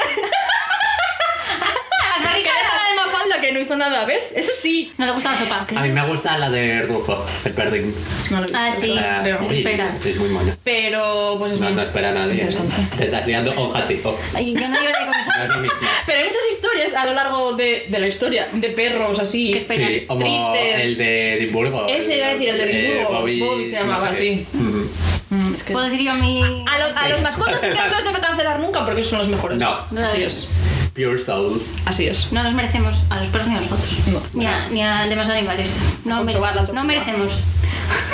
Las que barricadas. deja de Mafalda que no hizo nada, ¿ves? Eso sí. No le gusta la sopa. A mí me gusta la de Rufo, el perdín. No lo he visto. Ah, sí. Ah, espera. Sí, es muy mono. Pero, pues es No, muy no espera a nadie. ¿eh? interesante. Te estás liando con Hachiko. Ay, Yo no lloré con eso. No es lo mismo. Pero hay muchas historias a lo largo de, de la historia de perros así. Que esperan. Sí, como Tristes. el de Edimburgo. Ese iba a decir, el de Edimburgo. Bobby, Bobby se llamaba sé qué. así. Ujú. Mm, es que- ¿Puedo decir yo mi. A, los- a los mascotas sí que no se les debe cancelar nunca porque esos son los mejores. No. Así es. Pure Souls. Así es. No nos merecemos a los perros ni a los gatos. No. Ni, a, ni a demás animales. No, mere- no merecemos.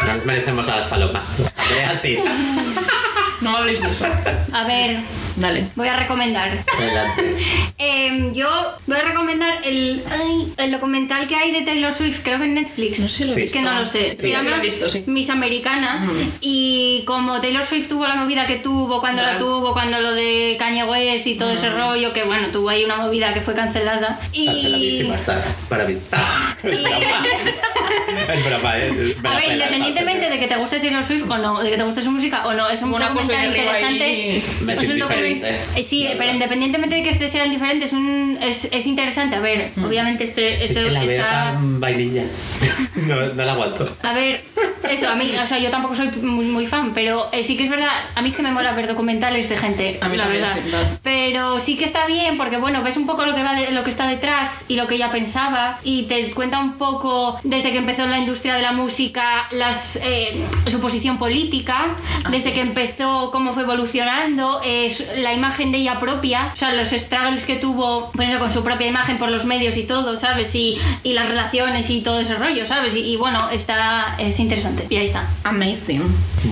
No nos merecemos a las palomas. Andrea, sí. No habléis de eso. A ver, Dale. voy a recomendar. Adelante. Em, yo voy a recomendar el, ay, el documental que hay de Taylor Swift, creo que en Netflix. No sé si lo he es que no lo sé. Sí, Se sí, llama visto, sí. Miss Americana. Y como Taylor Swift tuvo la movida que tuvo, cuando la tuvo, cuando lo de Kanye West y todo ese rollo, que bueno, tuvo ahí una movida que fue cancelada. Y. Canceladísima está. Para mí. es broma, ¿eh? A ver, independientemente de que te guste Taylor Swift o no, de que te guste su música o no, es un Una cosa arriba interesante. Me Es siento un. Eh, Sí, pero independientemente de que este sea diferente, es, un, es, es interesante. A ver, obviamente este, Es este que la está. tan vainilla. no, no la aguanto. A ver, eso, a mí, o sea, yo tampoco soy muy, muy fan, pero eh, sí que es verdad, a mí es que me mola ver documentales de gente, A mí la verdad. Pero sí que está bien porque, bueno, ves un poco lo que, va de- lo que está detrás y lo que ella pensaba y te cuenta un poco desde que empezó la industria de la música, las, eh, su posición política, Ah, desde que empezó, cómo fue evolucionando, eh, la imagen de ella propia, o sea, los struggles que tuvo, pues eso, con su propia imagen por los medios y todo, ¿sabes? Y, y las relaciones y todo ese rollo, ¿sabes? Y, y bueno, está, es interesante. Y ahí está. Amazing.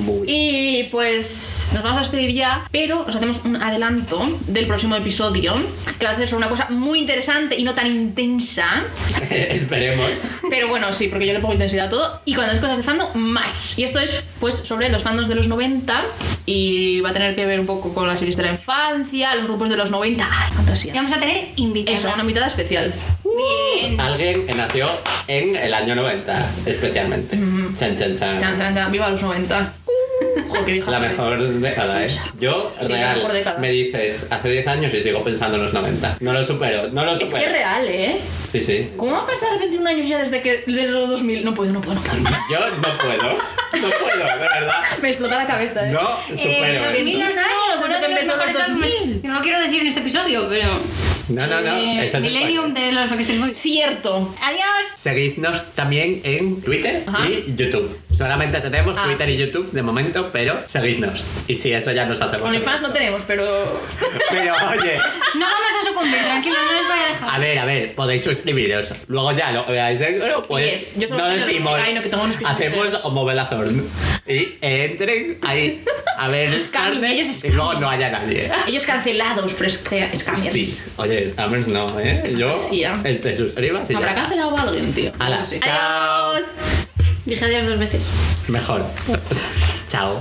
Muy. Y pues nos vamos a despedir ya, pero os hacemos un adelanto del próximo episodio, que va a ser sobre una cosa muy interesante y no tan intensa. Esperemos. Pero bueno, sí, porque yo le pongo intensidad a todo. Y cuando es cosas de fandom, más. Y esto es, pues, sobre los fandoms de los 90. Y va a tener que ver un poco con las series de la infancia, los grupos de los 90. ¡Ay, Y fantasía! vamos a tener invitados. Eso, una invitada especial. Bien. Alguien que nació en el año 90, especialmente. Chan, chan, chan. Chan, chan, chan. Viva los 90. Joder, qué vieja La soy. mejor década, ¿eh? Yo, Sí, la real, mejor década. me dices hace 10 años y sigo pensando en los 90. No lo supero, no lo Es supero. que es real, ¿eh? Sí, sí. ¿Cómo va a pasar 21 años ya desde que desde los 2000? No puedo, no puedo, no puedo. Yo no puedo. No puedo, de verdad. Me explota la cabeza, ¿eh? No Eh, supero. 2000 años, uno de que los mejores álbumes. 2000. que No lo quiero decir en este episodio, pero. No, no, no. eh, Eso es Millennium de los Backstreet Boys. Cierto. Adiós. Seguidnos también en Twitter Ajá. y YouTube. Solamente tenemos Ah, Twitter y YouTube de momento, pero seguidnos. Y sí, eso ya nos hacemos. OnlyFans no tenemos, pero. Pero oye, No vamos a sucumbir, tranquilo, no les voy a dejar. a ver, a ver, podéis suscribiros. Luego ya lo veáis dentro, pues Yes, yo solo no quiero- decimos. Ay, no, que tengo unos pisos hacemos feos. como Belazorn. Y entren ahí a ver ellos y luego no haya nadie. Ellos cancelados, pero es que scammers. Sí, oye, Scammers no, ¿eh? Yo, Sí, el te suscribas y ¿Habrá cancelado a alguien, tío? Hala, Sí. chao. Adiós. Dije adiós dos veces. Mejor. Chao.